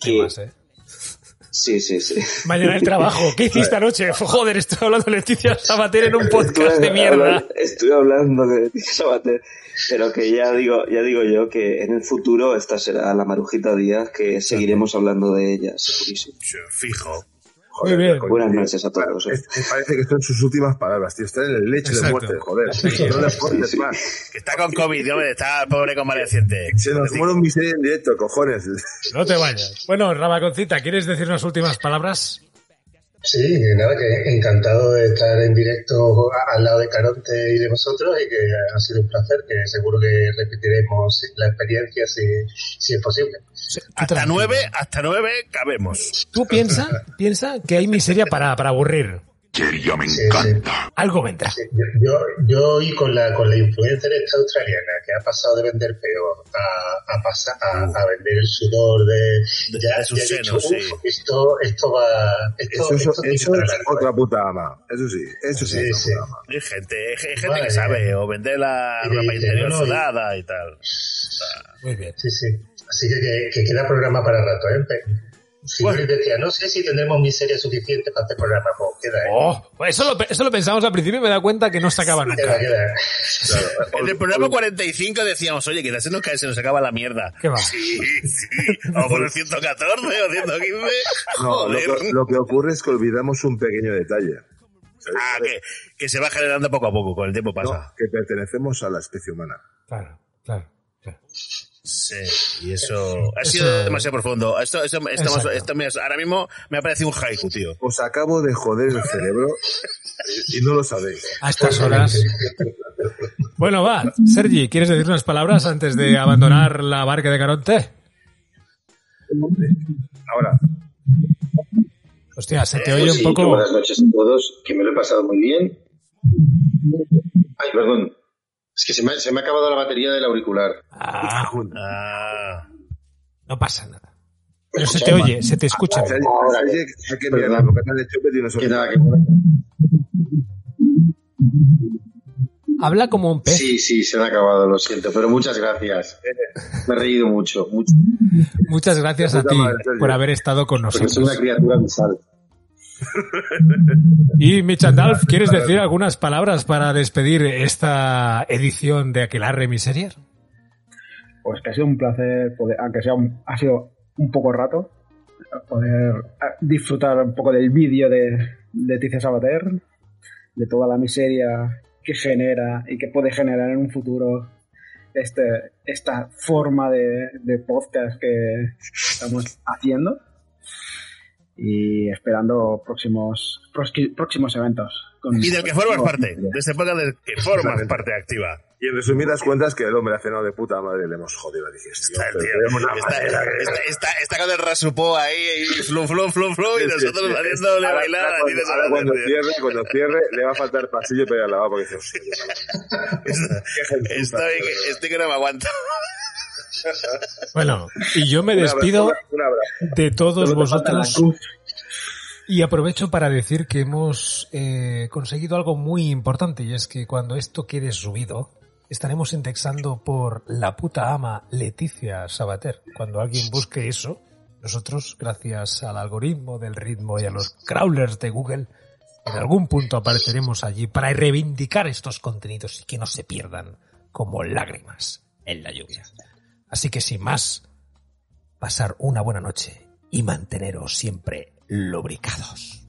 Que- temas, ¿eh? Sí, sí, sí. Mañana el trabajo. ¿Qué [laughs] hiciste anoche? Joder, estoy hablando de Leticia Sabater en un podcast de mierda. Estoy hablando de Sabater, pero que ya digo, ya digo yo que en el futuro esta será la Marujita Díaz, que seguiremos hablando de ella, segurísimo. Fijo. Muy bien. Buenas noches a todos. eh. Es- parece que son sus últimas palabras, tío. Está en el lecho de muerte, joder. No le fuerces más. Que está con COVID, hombre, está el pobre convaleciente. Se nos muere un miseria en directo, cojones. No te vayas. Bueno, Rabaconcita, ¿quieres decir unas últimas palabras? Sí, nada, que encantado de estar en directo al lado de Caronte y de vosotros y que ha sido un placer, que seguro que repetiremos la experiencia si, si es posible. Hasta nueve, hasta nueve cabemos. Tú piensa, piensa que hay miseria para, para aburrir. Serio, me Sí, encanta. Algo vendrá. Sí, yo, yo, yo oí con la, con la influencer esta australiana que ha pasado de vender peo a, a, pasar, a, a vender el sudor de, De- ya, de sus ya dicho, senos, sí. "Uf, esto, esto va, esto, Eso, eso, esto eso que es estar largo". otra puta ama. Eso sí, eso sí. Sí, es sí. otra puta ama. Hay gente, hay gente Madre que sabe, o vender la Y ropa interior no, y- sudada y tal. Muy bien. Sí, sí. Así que, que, que queda programa para rato, ¿eh? Figueres decía, no sé si tendremos miseria suficiente para este programa. Pues queda ahí. Oh, pues eso, lo, eso lo pensamos al principio y me da cuenta que no se acaba nunca. Queda, queda. En [laughs] el programa 45 decíamos, oye, quizás se nos cae, se nos acaba la mierda. ¿Qué va? Sí, sí. O por el 114 o 115. No, lo Joder. que, lo que ocurre es que olvidamos un pequeño detalle. Ah, que, que se va generando poco a poco, con el tiempo pasa. No, que pertenecemos a la especie humana. Claro, claro. Sí, y eso ha Eso- sido demasiado profundo. Esto, esto, estamos- esto me- ahora mismo me ha parecido un haiku, tío. Os acabo de joder el cerebro y no lo sabéis. A estas horas. Bueno, va. Sergi, ¿quieres decir unas palabras antes de abandonar la barca de Caronte? Ahora, Hostia, se te Pues oye sí, un poco. buenas noches a todos, que me lo he pasado muy bien. Ay, perdón. Es que se me, ha- se me ha acabado la batería del auricular. Ah, Ah, no pasa nada. Pero se te oye, se te escucha. Ahora, Oye, que nada, que- Habla como un pez. Sí, sí, se me ha acabado, lo siento, pero muchas gracias. Me he reído mucho, mucho Muchas gracias a ti por haber estado con porque soy una nosotros. criatura. Y Michandalf, ¿quieres decir algunas palabras para despedir esta edición de Aquelarre Miserier? Pues que ha sido un placer, poder, aunque sea un- ha sido un poco rato, poder eh, disfrutar un poco del vídeo de Leticia Sabater, de toda la miseria que genera y que puede generar en un futuro este, esta forma de, de podcast que estamos haciendo y esperando próximos próximos eventos. con- y del que formas parte. De esta época del que formas parte activa. Y en resumidas cuentas que el hombre ha cenado de puta madre, le hemos jodido la digestión. Está, el tío. Está, está, está, está con el rasupó ahí, y flu, flu, flu, flu, y nosotros sí. haciéndole Ahora- bailar cuando, cierre, cuando cierre, le va a faltar pasillo para ir al lavabo porque dice, hostia, [laughs] Estoy, estoy que no me aguanto. Bueno, y yo me abrazo, despido de todos vosotros y aprovecho para decir que hemos eh, conseguido algo muy importante y es que cuando esto quede subido estaremos indexando por la puta ama Leticia Sabater. Cuando alguien busque eso, nosotros, gracias al algoritmo del ritmo y a los crawlers de Google, en algún punto apareceremos allí para reivindicar estos contenidos y que no se pierdan como lágrimas en la lluvia. Así que sin más, pasar una buena noche y manteneros siempre lubricados.